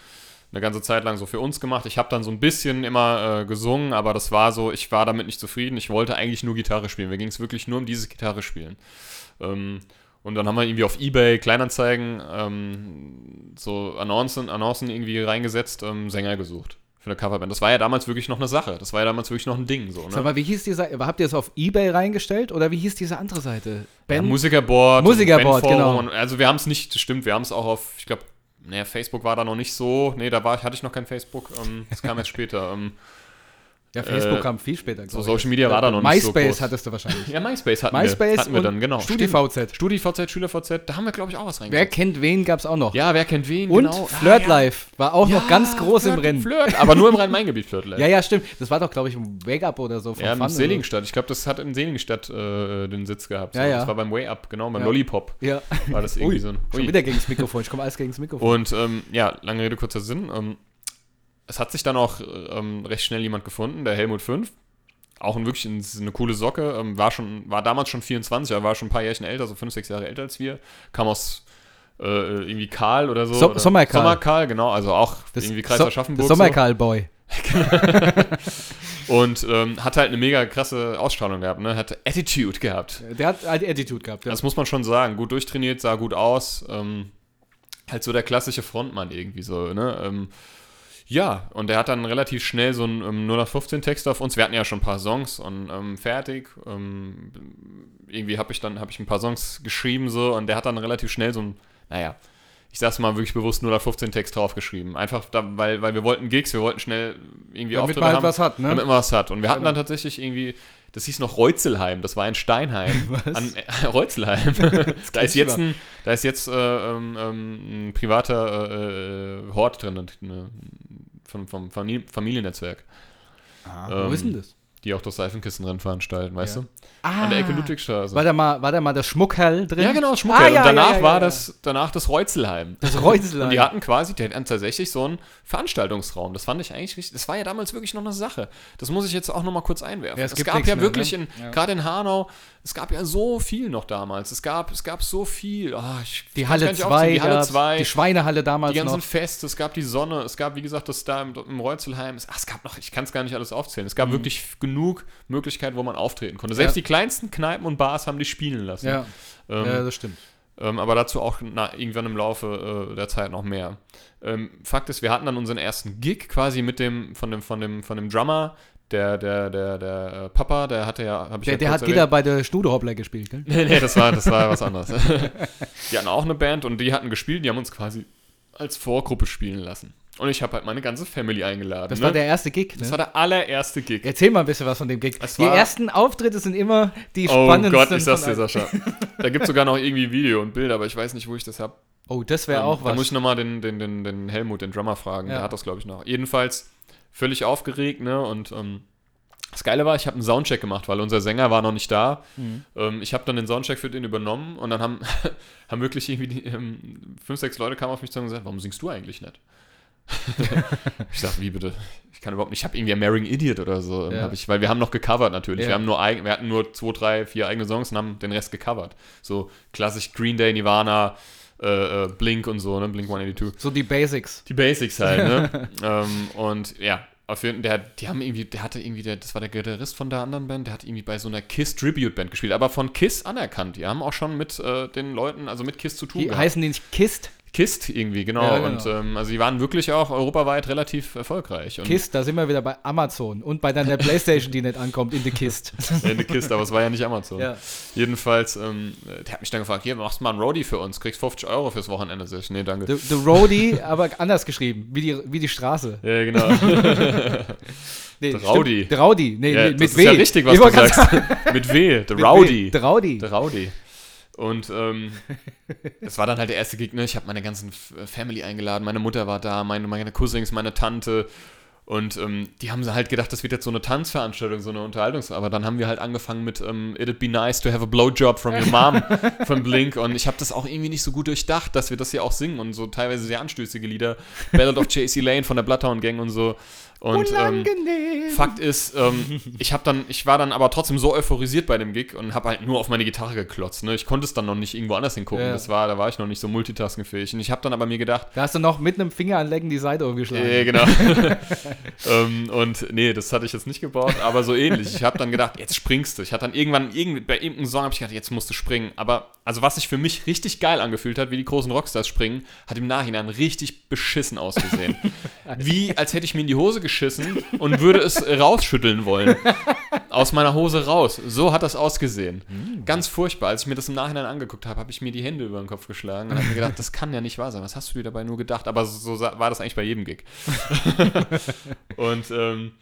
eine ganze Zeit lang so für uns gemacht. Ich habe dann so ein bisschen immer äh, gesungen, aber das war so, ich war damit nicht zufrieden. Ich wollte eigentlich nur Gitarre spielen. Mir ging es wirklich nur um dieses Gitarre spielen. Ähm, und dann haben wir irgendwie auf Ebay Kleinanzeigen ähm, so Annoncen, Annoncen irgendwie reingesetzt, ähm, Sänger gesucht für eine Coverband. Das war ja damals wirklich noch eine Sache. Das war ja damals wirklich noch ein Ding. So, Sag ne? mal, wie hieß die Seite? Habt ihr es auf Ebay reingestellt oder wie hieß diese andere Seite? Ja, Band? Musikerboard, Musikerboard, Bandforum genau. Also wir haben es nicht, stimmt, wir haben es auch auf, ich glaube, naja, Facebook war da noch nicht so. Nee, da war, hatte ich noch kein Facebook. Ähm, das kam erst später. Ähm, ja, Facebook äh, kam viel später. so. Social Media war da noch nicht so MySpace hattest du wahrscheinlich. ja, MySpace hatten MySpace wir. Hatten wir dann, genau. StudiVZ. StudiVZ, SchülerVZ, da haben wir, glaube ich, auch was Wer reingesetzt. kennt wen gab's auch noch. Ja, wer kennt wen, und genau. Flirt Ah, ja. War auch noch ganz groß im Flirt, Rennen. Flirt, aber nur im [laughs] Rhein-Main-Gebiet Flirt Live. Ja, ja, stimmt. Das war doch, glaube ich, ein Wake-Up oder so. Von Ja, Fun in. Seligenstadt. Ich glaube, das hat in Seligenstadt äh, den Sitz gehabt. So. Ja, ja. Das war beim Way Up, genau, beim Ja. Lollipop Ja. war das [laughs] irgendwie Ui, so ein. Schon Ui. wieder gegen das Mikrofon. Ich komme alles gegen das Mikrofon. Und ähm, ja, lange Rede, kurzer Sinn. Ähm, es hat sich dann auch ähm, recht schnell jemand gefunden, der Helmut 5. auch ein, wirklich ein, eine coole Socke. Ähm, war, schon, war damals schon 24, aber war schon ein paar Jährchen älter, so 5, 6 Jahre älter als wir. Kam aus äh, irgendwie Karl oder so. So- Sommerkarl. Sommerkarl, genau. Also auch Das irgendwie Kreis so, Aschaffenburg. der so. Sommerkarl-Boy. [laughs] Und ähm, hat halt eine mega krasse Ausstrahlung gehabt, ne? Hatte Attitude gehabt. Der hat halt Attitude gehabt. Ja. Das muss man schon sagen. Gut durchtrainiert, sah gut aus. Ähm, halt so der klassische Frontmann irgendwie so, ne? Ja, und der hat dann relativ schnell so einen ähm, 0815-Text auf uns. Wir hatten ja schon ein paar Songs und ähm, fertig. Ähm, irgendwie habe ich dann hab ich ein paar Songs geschrieben so und der hat dann relativ schnell so ein, naja, ich sag's mal wirklich bewusst 0815-Text draufgeschrieben. Einfach, da, weil, weil wir wollten Gigs, wir wollten schnell irgendwie Damit Auftritte man halt haben, was hat, ne? Damit man was hat. Und wir hatten Genau. dann tatsächlich irgendwie, das hieß noch Reutzelheim, das war in Steinheim. [laughs] Was? An, äh, Reutzelheim. [laughs] [laughs] da, ist jetzt ein, da ist jetzt äh, ähm, ähm, ein privater äh, äh, Hort drin, eine, vom, vom Famili Familiennetzwerk, Ah, ähm, wo ist denn das? Die auch das Seifenkistenrennen veranstalten, weißt Ja. du? Ah, An der Ecke Ludwigstraße. War da mal, war da mal das Schmuckhell drin? ja, genau, Schmuckel. Ah, ja, und danach ja, ja, war das danach das Reutzelheim. Das Reuslein. Und die hatten quasi, die hatten tatsächlich so einen Veranstaltungsraum. Das fand ich eigentlich richtig. Das war ja damals wirklich noch eine Sache. Das muss ich jetzt auch noch mal kurz einwerfen. Ja, es es gab ja mehr, wirklich ne? in, Ja. gerade in Hanau, es gab ja so viel noch damals. Es gab, es gab so viel. Ah, ich die Halle gar nicht 2, aufzählen. die Halle gab's, 2, die Schweinehalle damals die ganzen noch. Feste, es gab die Sonne, es gab, wie gesagt, das da im, im Reutzelheim. Es, ach, es gab noch, ich kann es gar nicht alles aufzählen. Es gab Mhm. wirklich genug Möglichkeiten, wo man auftreten konnte. Selbst Ja. die kleinsten Kneipen und Bars haben die spielen lassen. Ja, Ähm, ja, das stimmt. ähm, aber dazu auch na, irgendwann im Laufe äh, der Zeit noch mehr. Ähm, Fakt ist, wir hatten dann unseren ersten Gig quasi mit dem, von dem, von dem, von dem Drummer, der, der, der, der äh, Papa, der hatte ja, habe ich Der, ja der hat wieder bei der Schnudehoppler gespielt, gell? Nee, nee, das war, das war was anderes. [laughs] die hatten auch eine Band und die hatten gespielt, die haben uns quasi als Vorgruppe spielen lassen. Und ich habe halt meine ganze Family eingeladen. Das ne? war der erste Gig, das ne? war der allererste Gig. Erzähl mal ein bisschen was von dem Gig. Es Die ersten Auftritte sind immer die Oh spannendsten. Gott, ich sag's dir. Sascha. [laughs] Da gibt es sogar noch irgendwie Video und Bilder, aber ich weiß nicht, wo ich das habe. Oh, das wäre Ähm, auch Da muss was. ich nochmal den, den, den, den Helmut, den Drummer, fragen. Ja. Der hat das, glaube ich, noch. Jedenfalls völlig aufgeregt, ne? Und ähm, das Geile war, ich habe einen Soundcheck gemacht, weil unser Sänger war noch nicht da. Mhm. Ähm, ich habe dann den Soundcheck für den übernommen und dann haben, [laughs] haben wirklich irgendwie die, ähm, fünf, sechs Leute kamen auf mich zu und gesagt, warum singst du eigentlich nicht? [laughs] ich sag, wie bitte? Ich kann überhaupt nicht. Ich habe irgendwie American Idiot oder so. ähm, Ja. Ich, weil wir haben noch gecovert natürlich. Ja. Wir, haben nur eigen, wir hatten nur zwei, drei, vier eigene Songs und haben den Rest gecovert. So klassisch Green Day, Nirvana, äh, äh, Blink und so, ne? Blink 182. So die Basics. Die Basics halt, ne? [laughs] ähm, und ja, auf jeden der, die haben irgendwie, der hatte irgendwie, der, das war der Gitarrist von der anderen Band, der hat irgendwie bei so einer Kiss Tribute Band gespielt, aber von Kiss anerkannt. Die haben auch schon mit äh, den Leuten, also mit Kiss zu tun Die gehabt. heißen die nicht Kist? Kist irgendwie, genau. Ja, genau. Und ähm, also die waren wirklich auch europaweit relativ erfolgreich. Und Kist, da sind wir wieder bei Amazon und bei deiner Playstation, die nicht ankommt, in the Kist. [laughs] in der Kiste, aber es war ja nicht Amazon. ja. Jedenfalls, ähm, der hat mich dann gefragt, hier, machst du mal einen Roadie für uns, kriegst 50 Euro fürs Wochenende. Sag ich, nee, danke. The, the Roadie, aber anders geschrieben, wie die, wie die Straße. ja, genau. [laughs] Nee, The Rowdy. stimmt, The Rowdy, nee, ja, mit, das mit ist W. ja richtig, was Ich du sagst. mit W, The Rowdy. W. The Rowdy. Der Rowdy. Und ähm, [laughs] das war dann halt der erste Gig, ne? Ich habe meine ganzen F- Family eingeladen, meine Mutter war da, meine, meine Cousins, meine Tante. Und ähm, die haben halt gedacht, das wird jetzt so eine Tanzveranstaltung, so eine Unterhaltungs... Aber dann haben wir halt angefangen mit ähm, It'd be nice to have a blowjob from your mom [laughs] von Blink. Und ich habe das auch irgendwie nicht so gut durchdacht, dass wir das hier auch singen und so teilweise sehr anstößige Lieder. Ballad of J.C. Lane von der Bloodhound Gang und so. Und ähm. Fakt ist, ähm, ich habe dann, ich war dann aber trotzdem so euphorisiert bei dem Gig und habe halt nur auf meine Gitarre geklotzt. Ne? Ich konnte es dann noch nicht irgendwo anders hingucken. Ja. Das war, da war ich noch nicht so multitaskingfähig. Und ich habe dann aber mir gedacht, Da hast du noch mit einem Finger anlecken die Seite umgeschlagen. äh, genau. [laughs] ähm, und nee, das hatte ich jetzt nicht gebaut, aber so ähnlich. Ich habe dann gedacht, jetzt springst du. Ich hatte dann irgendwann, irgend, bei irgendeinem Song habe ich gedacht, jetzt musst du springen. Aber also was sich für mich richtig geil angefühlt hat, wie die großen Rockstars springen, hat im Nachhinein richtig beschissen ausgesehen. [laughs] wie als hätte ich mir in die Hose geschissen und würde es rausschütteln wollen. Aus meiner Hose raus. So hat das ausgesehen. Ganz furchtbar. Als ich mir das im Nachhinein angeguckt habe, habe ich mir die Hände über den Kopf geschlagen und habe mir gedacht, das kann ja nicht wahr sein. Was hast du dir dabei nur gedacht? Aber so sa- war das eigentlich bei jedem Gig. [laughs] und ähm,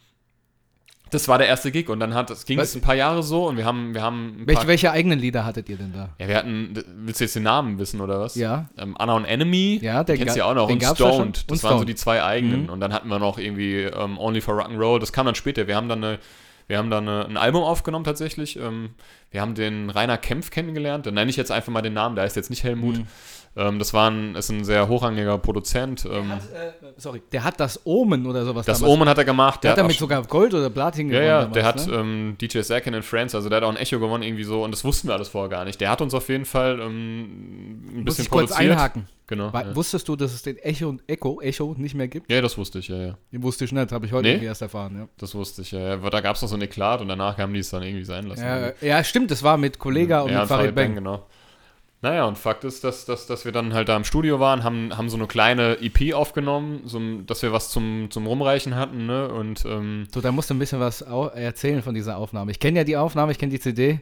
das war der erste Gig und dann hat das ging es ein paar Jahre so und wir haben wir haben Welche, welche eigenen Lieder hattet ihr denn da? ja wir hatten willst du jetzt den Namen wissen oder was Ja. ähm, Anna und Enemy Ja, der den kennst du ja auch noch und gab's ja schon. Stoned das Und waren so Stoned. die zwei eigenen Mhm. und dann hatten wir noch irgendwie ähm, Only for Rock'n'Roll das kam dann später wir haben dann eine Wir haben dann ein Album aufgenommen tatsächlich. Ähm, wir haben den Rainer Kempf kennengelernt. Dann nenne ich jetzt einfach mal den Namen, der ist jetzt nicht Helmut. Mhm. Ähm, das war ein, ist ein sehr hochrangiger Produzent. Ähm, Hat, äh, sorry, der hat das Omen oder sowas das damals. Omen hat er gemacht. Der hat auch damit sogar Gold oder Platin Ja, gewonnen. ja, damals, der hat ne? ähm, DJ Sakin in Friends, also der hat auch ein Echo gewonnen irgendwie so und das wussten wir alles vorher gar nicht. Der hat uns auf jeden Fall ähm, ein Muss bisschen ich kurz produziert. einhaken. Genau. Wa- Ja. Wusstest du, dass es den Echo und Echo, Echo nicht mehr gibt? ja, das wusste ich, ja, ja. Den wusste ich nicht, habe ich heute Nee? irgendwie erst erfahren. Ja. Das wusste ich, ja. ja. Aber Da gab es noch so ein Eklat und danach haben die es dann irgendwie sein lassen. Ja, ja, stimmt, das war mit Kollega und ja, mit Farid Bang. genau. Naja, und Fakt ist, dass, dass, dass wir dann halt da im Studio waren, haben, haben so eine kleine EP aufgenommen, so, dass wir was zum, zum Rumreichen hatten, ne? Und ähm, So, da musst du ein bisschen was erzählen von dieser Aufnahme. Ich kenne ja die Aufnahme, ich kenne die CD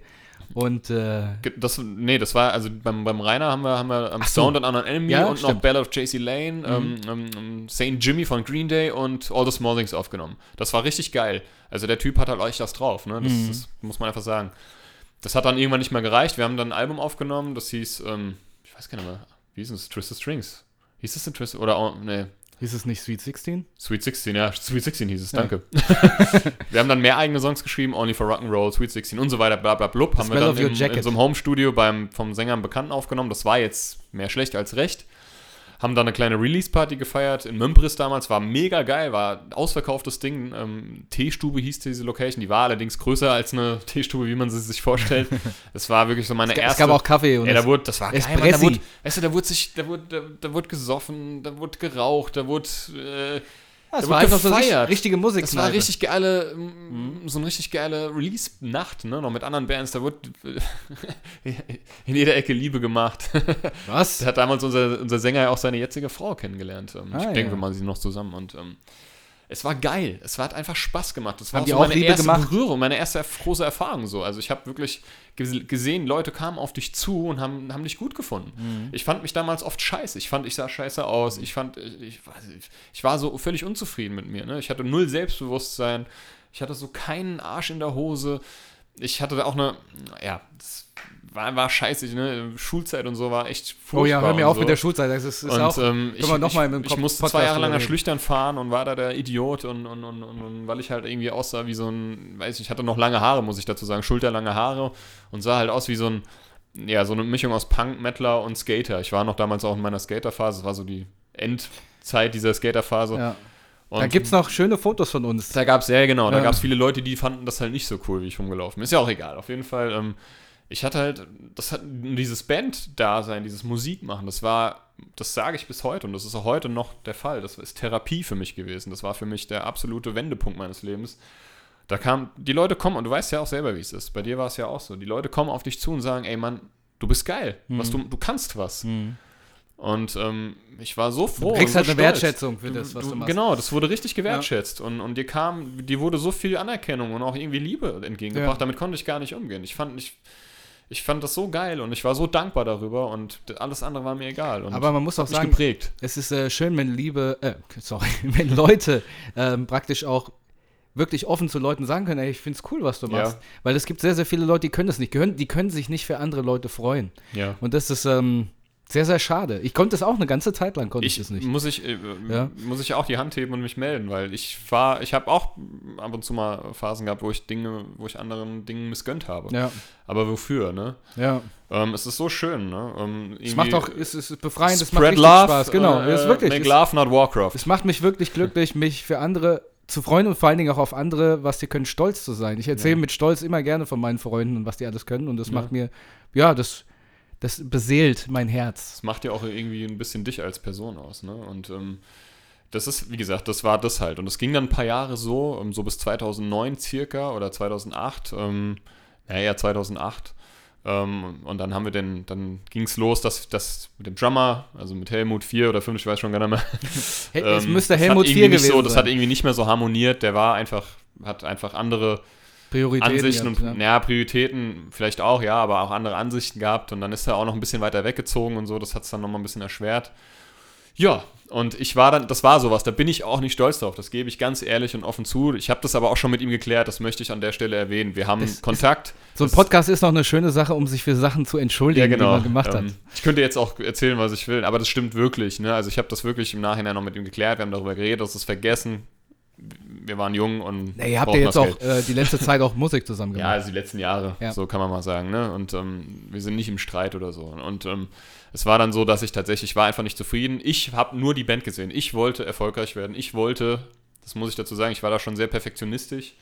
und äh, das, nee, das war, also beim, beim Rainer haben wir, haben wir Ach so. Sound and Unknown Enemy Ja, und noch stimmt. Mhm. Bell of JC Lane, ähm, ähm, ähm, St. Jimmy von Green Day und All the Small Things aufgenommen. Das war richtig geil. Also der Typ hat halt euch das drauf, ne? Das, Mhm. das muss man einfach sagen. Das hat dann irgendwann nicht mehr gereicht. Wir haben dann ein Album aufgenommen, das hieß, ähm, ich weiß gar nicht mehr, wie hieß es? Twisted Strings. Hieß es denn Twisted? Oder, oh, nee, hieß es nicht Sweet 16? Sweet 16, ja, Sweet 16 hieß es, danke. [laughs] wir haben dann mehr eigene Songs geschrieben, Only for Rock'n'Roll, Sweet 16 und so weiter, bla bla blub. Haben wir dann im, in so einem Home-Studio beim, vom Sänger einen Bekannten aufgenommen. Das war jetzt mehr schlecht als recht. Haben dann eine kleine Release-Party gefeiert in Mömpris damals, war mega geil, war ein ausverkauftes Ding. Ähm, Teestube hieß diese Location, die war allerdings größer als eine Teestube, wie man sie sich vorstellt. [laughs] Es war wirklich so meine Es erste. gab auch Kaffee und das- da wurde, das war geil, Mann, da wurde, weißt du, da wurde sich, da wurde, da, da wurde gesoffen, da wurde geraucht, da wurde, äh, da war einfach so richtig, richtige Musik. das war richtig geile, mm, so eine richtig geile Release-Nacht, ne, noch mit anderen Bands, da wurde [laughs] in jeder Ecke Liebe gemacht. [laughs] Was? Da hat damals unser, unser Sänger ja auch seine jetzige Frau kennengelernt. Ähm, ich Ah, denke, ja. wir machen sie noch zusammen und ähm, es war geil. Es hat einfach Spaß gemacht. Das war so meine erste gemacht? Berührung, meine erste große Erfahrung so. Also ich habe wirklich ges- gesehen, Leute kamen auf dich zu und haben, haben dich gut gefunden. Mhm. Ich fand mich damals oft scheiße. Ich fand, ich sah scheiße aus. Ich fand, ich, ich, war so völlig unzufrieden mit mir. Ne? Ich hatte null Selbstbewusstsein. Ich hatte so keinen Arsch in der Hose. Ich hatte auch eine, ja, das war, war scheiße. Ne? Schulzeit und so war echt Oh ja, hör mir auf so. mit der Schulzeit. Das ist, ist Und auch, ähm, ich, noch ich, mal ich Kopf- musste Podcast zwei Jahre lang nach. Schlüchtern fahren und war da der Idiot und, und, und, und, und weil ich halt irgendwie aussah wie so ein, weiß ich, ich hatte noch lange Haare, muss ich dazu sagen, schulterlange Haare und sah halt aus wie so ein, ja, so eine Mischung aus Punk, Metaler und Skater. Ich war noch damals auch in meiner Skaterphase, das war so die Endzeit dieser Skaterphase. ja. Und Da gibt es noch schöne Fotos von uns. da gab es, ja genau, da Ja. gab es viele Leute, die fanden das halt nicht so cool, wie ich rumgelaufen bin. Ist ja auch egal. Auf jeden Fall, ähm, ich hatte halt, das hat dieses Band-Dasein, dieses Musikmachen, das war, das sage ich bis heute und das ist auch heute noch der Fall. Das ist Therapie für mich gewesen. Das war für mich der absolute Wendepunkt meines Lebens. Da kam, die Leute kommen, und du weißt ja auch selber, wie es ist. Bei dir war es ja auch so. Die Leute kommen auf dich zu und sagen, ey Mann, du bist geil. Was du, du kannst was. Und ähm, ich war so froh. Du kriegst halt eine stolz. Wertschätzung für das, was du machst. Genau, das wurde richtig gewertschätzt. Und, und dir kam, dir wurde so viel Anerkennung und auch irgendwie Liebe entgegengebracht. Ja. Damit konnte ich gar nicht umgehen. Ich fand, ich, ich fand das so geil und ich war so dankbar darüber und alles andere war mir egal. Aber man muss auch sagen, geprägt. es ist äh, schön, wenn Liebe, äh, sorry, [laughs] wenn Leute ähm, praktisch auch wirklich offen zu Leuten sagen können, ey, ich find's cool, was du Ja. machst. Weil es gibt sehr, sehr viele Leute, die können das nicht, die können, die können sich nicht für andere Leute freuen. Ja. Und das ist ähm, sehr, sehr schade. Ich konnte es auch eine ganze Zeit lang, konnte ich, Ich es nicht. muss ich äh, Ja. muss ich auch die Hand heben und mich melden, weil ich war, ich habe auch ab und zu mal Phasen gehabt, wo ich Dinge, wo ich anderen Dingen missgönnt habe. Ja, Aber wofür, ne? ja. Ähm, es ist so schön, ne? Ähm, Es macht auch, es ist befreiend, es macht richtig love, Spaß. Genau, äh, es ist wirklich. Make Es, love, not Warcraft. es macht mich wirklich glücklich, mich für andere zu freuen und vor allen Dingen auch auf andere, was die können, stolz zu sein. Ich erzähle Ja. mit Stolz immer gerne von meinen Freunden und was die alles können und das Ja. macht mir, ja, das, das beseelt mein Herz. Das macht ja auch irgendwie ein bisschen dich als Person aus, ne? Und ähm, das ist, wie gesagt, das war das halt. Und es ging dann ein paar Jahre so, ähm, so bis 2009 circa oder 2008, ähm, ja, eher 2008. Ähm, und dann haben wir den, dann ging es los, dass das mit dem Drummer, also mit Helmut 4 oder 5, ich weiß schon gar nicht mehr. Es ähm, müsste Helmut hat 4 irgendwie nicht gewesen so, Das hat irgendwie nicht mehr so harmoniert. Der war einfach, hat einfach andere Prioritäten. Ansichten und ja. Prioritäten vielleicht auch, ja, aber auch andere Ansichten gehabt und dann ist er auch noch ein bisschen weiter weggezogen und so, das hat es dann nochmal ein bisschen erschwert. Ja, und ich war dann, das war sowas, da bin ich auch nicht stolz drauf, das gebe ich ganz ehrlich und offen zu. Ich habe das aber auch schon mit ihm geklärt, das möchte ich an der Stelle erwähnen. Wir haben Das ist- Kontakt. So ein Podcast ist noch eine schöne Sache, um sich für Sachen zu entschuldigen, ja, genau. die man gemacht ähm, hat. Ich könnte jetzt auch erzählen, was ich will, aber das stimmt wirklich. Ne? Also ich habe das wirklich im Nachhinein noch mit ihm geklärt, wir haben darüber geredet, das ist vergessen. Wir waren jung und Na, ihr habt ja jetzt auch äh, die letzte Zeit auch Musik zusammen Ja, gemacht. also die letzten Jahre, Ja. so kann man mal sagen, ne? Und ähm, wir sind nicht im Streit oder so. Und ähm, es war dann so, dass ich tatsächlich ich war einfach nicht zufrieden. Ich habe nur die Band gesehen. Ich wollte erfolgreich werden. Ich wollte, das muss ich dazu sagen, ich war da schon sehr perfektionistisch.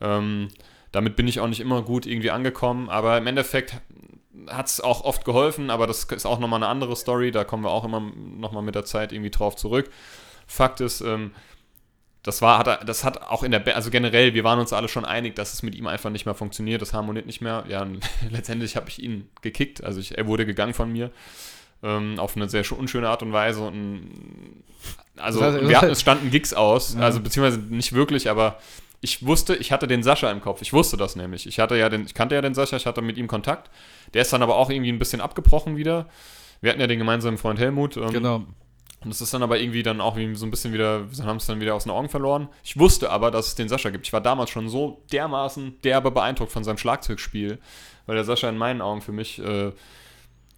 Ähm, damit bin ich auch nicht immer gut irgendwie angekommen, aber im Endeffekt hat es auch oft geholfen, aber das ist auch nochmal eine andere Story, da kommen wir auch immer nochmal mit der Zeit irgendwie drauf zurück. Fakt ist, ähm, das war, hat, das hat auch in der, Ba- also generell, wir waren uns alle schon einig, dass es mit ihm einfach nicht mehr funktioniert, das harmoniert nicht mehr. Ja, und [laughs] letztendlich habe ich ihn gekickt, also ich, er wurde gegangen von mir. Ähm, auf eine sehr sch- unschöne Art und Weise. Und, also Das heißt, wir hatten, es standen Gigs aus, Ja. also beziehungsweise nicht wirklich, aber ich wusste, ich hatte den Sascha im Kopf. Ich wusste das nämlich. Ich hatte ja den, ich kannte ja den Sascha, ich hatte mit ihm Kontakt. Der ist dann aber auch irgendwie ein bisschen abgebrochen wieder. Wir hatten ja den gemeinsamen Freund Helmut. ähm, Genau. Und das ist dann aber irgendwie dann auch so ein bisschen wieder, wir haben es dann wieder aus den Augen verloren. Ich wusste aber, dass es den Sascha gibt. Ich war damals schon so dermaßen derbe beeindruckt von seinem Schlagzeugspiel, weil der Sascha in meinen Augen für mich, äh,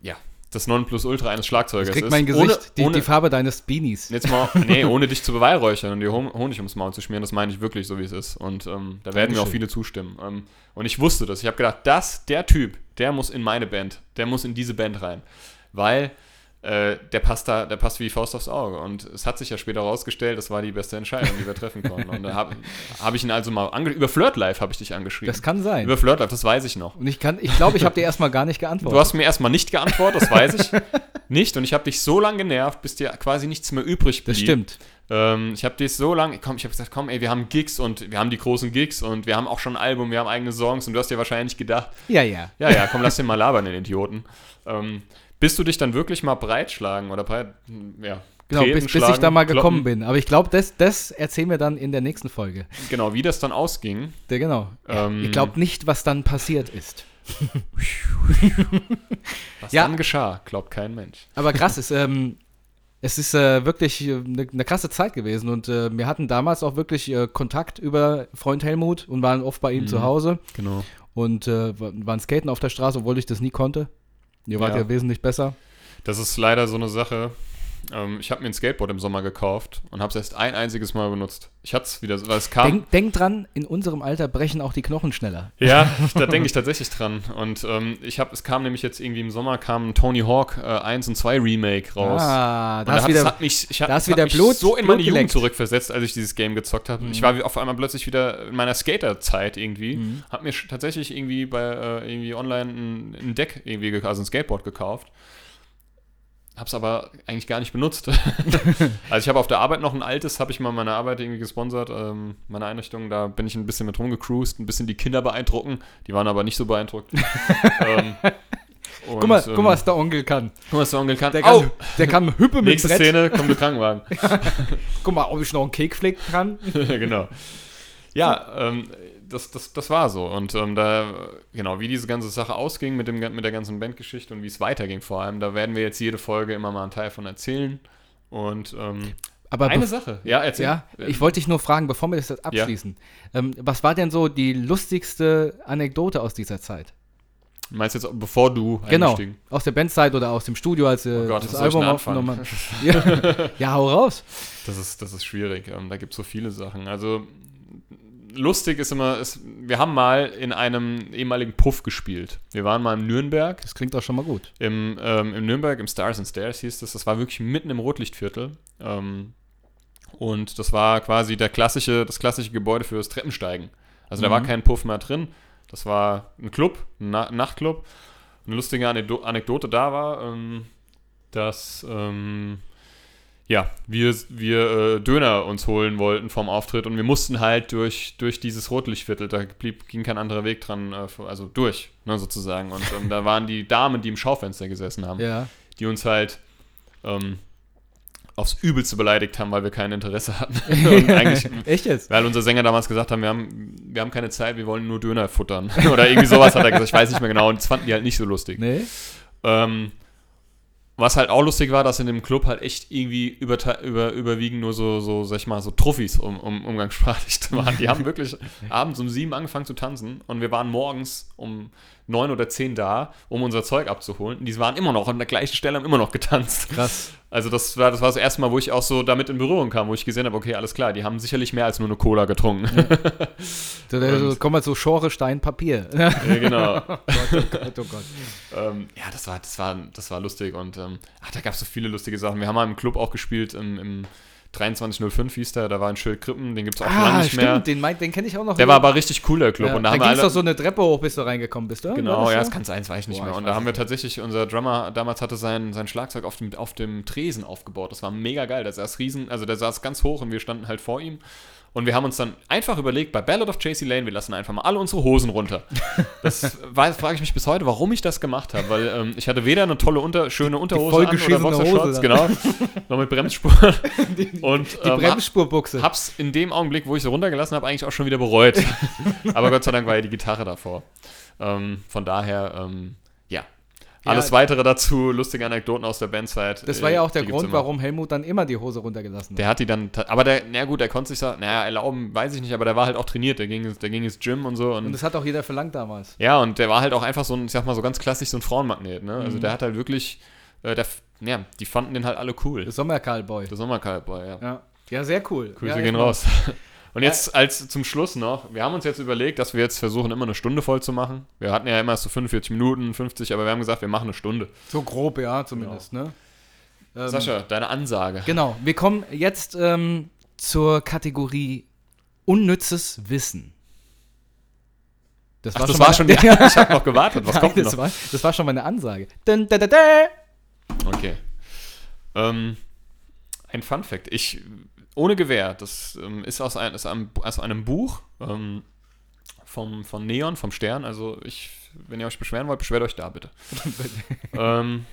ja, das Nonplusultra eines Schlagzeugers Das kriegt ist. mein Gesicht, Ohne, die, ohne, die Farbe deines Beanies. Jetzt mal, nee, [laughs] ohne dich zu beweihräuchern und dir Hon- Honig ums Maul zu schmieren, das meine ich wirklich so, wie es ist. Und ähm, da werden mir auch Dankeschön. viele zustimmen. Ähm, und ich wusste das. Ich habe gedacht, das, der Typ, der muss in meine Band, der muss in diese Band rein. Weil äh, der passt da, der passt wie Faust aufs Auge. Und es hat sich ja später herausgestellt, das war die beste Entscheidung, die wir treffen konnten. Und da habe hab ich ihn also mal über Flirt Live habe ich dich angeschrieben. Das kann sein. über Flirt Live, das weiß ich noch. Und ich kann, ich glaube, ich habe dir erstmal gar nicht geantwortet. Du hast mir erstmal nicht geantwortet, das weiß ich [laughs] nicht. Und ich habe dich so lange genervt, bis dir quasi nichts mehr übrig blieb. das stimmt. Ähm, ich habe dich so lange, komm, ich habe gesagt, komm, ey, wir haben Gigs und wir haben die großen Gigs und wir haben auch schon ein Album, wir haben eigene Songs und du hast dir wahrscheinlich gedacht, Ja, ja. ja, ja, komm, lass den mal labern, den Idioten. Ähm, bis du dich dann wirklich mal breitschlagen oder breit, ja, Genau, bis, bis ich da mal kloppen. gekommen bin. Aber ich glaube, das, das erzählen wir dann in der nächsten Folge. Genau, wie das dann ausging. Ja, genau. Ähm, ich glaube nicht, was dann passiert ist. Was [laughs] Ja. dann geschah, glaubt kein Mensch. Aber krass, [laughs] es, ähm, es ist äh, wirklich eine äh, ne krasse Zeit gewesen. Und äh, wir hatten damals auch wirklich äh, Kontakt über Freund Helmut und waren oft bei ihm Mhm. zu Hause Genau. und äh, wa- waren skaten auf der Straße, obwohl ich das nie konnte. Ihr wart Ja. ja, wesentlich besser. Das ist leider so eine Sache. Ähm, ich habe mir ein Skateboard im Sommer gekauft und habe es erst ein einziges Mal benutzt. Ich hatte es wieder, weil es kam. Denk, denk dran, in unserem Alter brechen auch die Knochen schneller. [laughs] Ja, [laughs] da denke ich tatsächlich dran. Und ähm, ich habe, es kam nämlich jetzt irgendwie im Sommer kam ein Tony Hawk äh, 1 und 2 Remake raus. Ah, Und da ist hat, wieder, hat mich, ich hab, da ist es hat wieder mich Blut- so in Blut meine Jugend geleckt. zurückversetzt, als ich dieses Game gezockt habe. Ich war wie- auf einmal plötzlich wieder in meiner Skaterzeit irgendwie. Mhm. Hab mir tatsächlich irgendwie bei äh, irgendwie online ein, ein Deck irgendwie, also ein Skateboard gekauft. Hab's aber eigentlich gar nicht benutzt. [laughs] [laughs] also ich habe auf der Arbeit noch ein altes, habe ich mal meine Arbeit irgendwie gesponsert, ähm, meine Einrichtung. Da bin ich ein bisschen mit rumgecruised, ein bisschen die Kinder beeindrucken. Die waren aber nicht so beeindruckt. [laughs] ähm, guck, mal, und, guck mal, was der Onkel kann. guck mal, was der Onkel kann. Der kann, der kann Hüppe mit Nächste Brett. Szene, kommt der Krankenwagen. Guck mal, ob ich noch einen Cake flicken kann. genau. Ja, ähm, das, das, das war so. Und ähm, da, genau, wie diese ganze Sache ausging mit, dem, mit der ganzen Bandgeschichte und wie es weiterging vor allem, da werden wir jetzt jede Folge immer mal einen Teil von erzählen. Und ähm, Aber eine Sache. Ja, erzähl. Ja, ich wollte dich nur fragen, bevor wir das jetzt abschließen. Ähm, was war denn so die lustigste Anekdote aus dieser Zeit? Meinst du jetzt, bevor du Genau, aus der Bandzeit oder aus dem Studio, als äh, Oh Gott, das Album aufgenommen? Ja. [laughs] ja, hau raus. Das ist, das ist schwierig. Ähm, da gibt es so viele Sachen. Also lustig ist immer, ist, wir haben mal in einem ehemaligen Puff gespielt. Wir waren mal in Nürnberg Das klingt doch schon mal gut. Im, ähm, im Nürnberg, im Stars and Stairs hieß das, das war wirklich mitten im Rotlichtviertel. Ähm, und das war quasi der klassische, das klassische Gebäude fürs Treppensteigen. Also da war Mhm. kein Puff mehr drin. Das war ein Club, ein Na Nachtclub. Eine lustige Anekdo Anekdote da war, ähm, dass ähm, ja, wir, wir äh, Döner uns holen wollten vom Auftritt und wir mussten halt durch, durch dieses Rotlichtviertel, da blieb, ging kein anderer Weg dran, äh, also durch, ne, sozusagen. Und ähm, da waren die Damen, die im Schaufenster gesessen haben, Ja. die uns halt ähm, aufs Übelste beleidigt haben, weil wir kein Interesse hatten. [laughs] Echt jetzt? weil unser Sänger damals gesagt haben, wir haben, wir haben keine Zeit, wir wollen nur Döner futtern. [laughs] Oder irgendwie sowas hat er gesagt, ich weiß nicht mehr genau. Und das fanden die halt nicht so lustig. Nee? Ähm, was halt auch lustig war, dass in dem Club halt echt irgendwie über, über, überwiegend nur so, so, sag ich mal, so Truffis um, um, umgangssprachlich [laughs] waren. Die haben [laughs] wirklich abends um sieben angefangen zu tanzen und wir waren morgens um neun oder zehn da, um unser Zeug abzuholen. Und die waren immer noch an der gleichen Stelle, haben immer noch getanzt. Krass. Also das war das, war das erste Mal, wo ich auch so damit in Berührung kam, wo ich gesehen habe, okay, alles klar, die haben sicherlich mehr als nur eine Cola getrunken. Da, [laughs] so, kommen wir zu Schore, Stein, Papier. ja, genau. [laughs] Gott, oh Gott, oh Gott. ähm, ja, das war, das war, das war lustig und ähm, ach, da gab es so viele lustige Sachen. Wir haben mal im Club auch gespielt, im, im 2305 hieß der, da war ein Schild Krippen, den gibt es auch schon lange Ah, nicht stimmt, mehr. den, mein- den kenne ich auch noch. Der war aber richtig cool, der Club. ja, und da da ging es doch so eine Treppe hoch, bis du reingekommen bist, oder? Genau, das ja, so? das kann sein, das weiß ich nicht Boah, mehr. Und da haben wir tatsächlich, unser Drummer damals hatte sein, sein Schlagzeug auf dem, auf dem Tresen aufgebaut. Das war mega geil. Der saß riesen, also der saß ganz hoch und wir standen halt vor ihm. Und wir haben uns dann einfach überlegt, bei Ballad of JC Lane, wir lassen einfach mal alle unsere Hosen runter. Das [laughs] frage ich mich bis heute, warum ich das gemacht habe, weil ähm, ich hatte weder eine tolle, unter, schöne Unterhose an oder Boxershorts, genau, noch mit Bremsspur. [laughs] und Die ähm, Bremsspurbuchse. Hab's in dem Augenblick, wo ich sie runtergelassen habe, eigentlich auch schon wieder bereut. [laughs] Aber Gott sei Dank war ja die Gitarre davor. Ähm, von daher, ähm, ja. Alles weitere dazu, lustige Anekdoten aus der Bandzeit. Das äh, war ja auch der Grund, warum Helmut dann immer die Hose runtergelassen hat. Der hat die dann, aber der, na gut, der konnte sich naja, erlauben, weiß ich nicht, aber der war halt auch trainiert, der ging, der ging ins Gym und so. Und, Und das hat auch jeder verlangt damals. ja, und der war halt auch einfach so ein, ich sag mal, so ganz klassisch so ein Frauenmagnet, ne? Mhm. Also der hat halt wirklich, äh, der, ja, die fanden den halt alle cool. Der Sommerkarlboy. Der Sommercowboy, ja. Ja. ja, sehr cool. Grüße ja, gehen raus. [laughs] Und jetzt als zum Schluss noch, wir haben uns jetzt überlegt, dass wir jetzt versuchen, immer eine Stunde voll zu machen. Wir hatten ja immer so 45 Minuten, 50, aber wir haben gesagt, wir machen eine Stunde. So grob, ja, zumindest, ne? Ähm, Sascha, deine Ansage. Genau, wir kommen jetzt ähm, zur Kategorie unnützes Wissen. Das Ach, das war schon, [laughs] ich habe noch gewartet, was Nein, kommt das, noch? war, das war schon meine Ansage. Dun, da, da. Okay. Ähm, ein Fun Fact. Ich, ohne Gewehr, das ähm, ist, aus, ein, ist einem, aus einem Buch ähm, vom, von Neon, vom Stern. Also ich, wenn ihr euch beschweren wollt, beschwert euch da bitte. [laughs] ähm,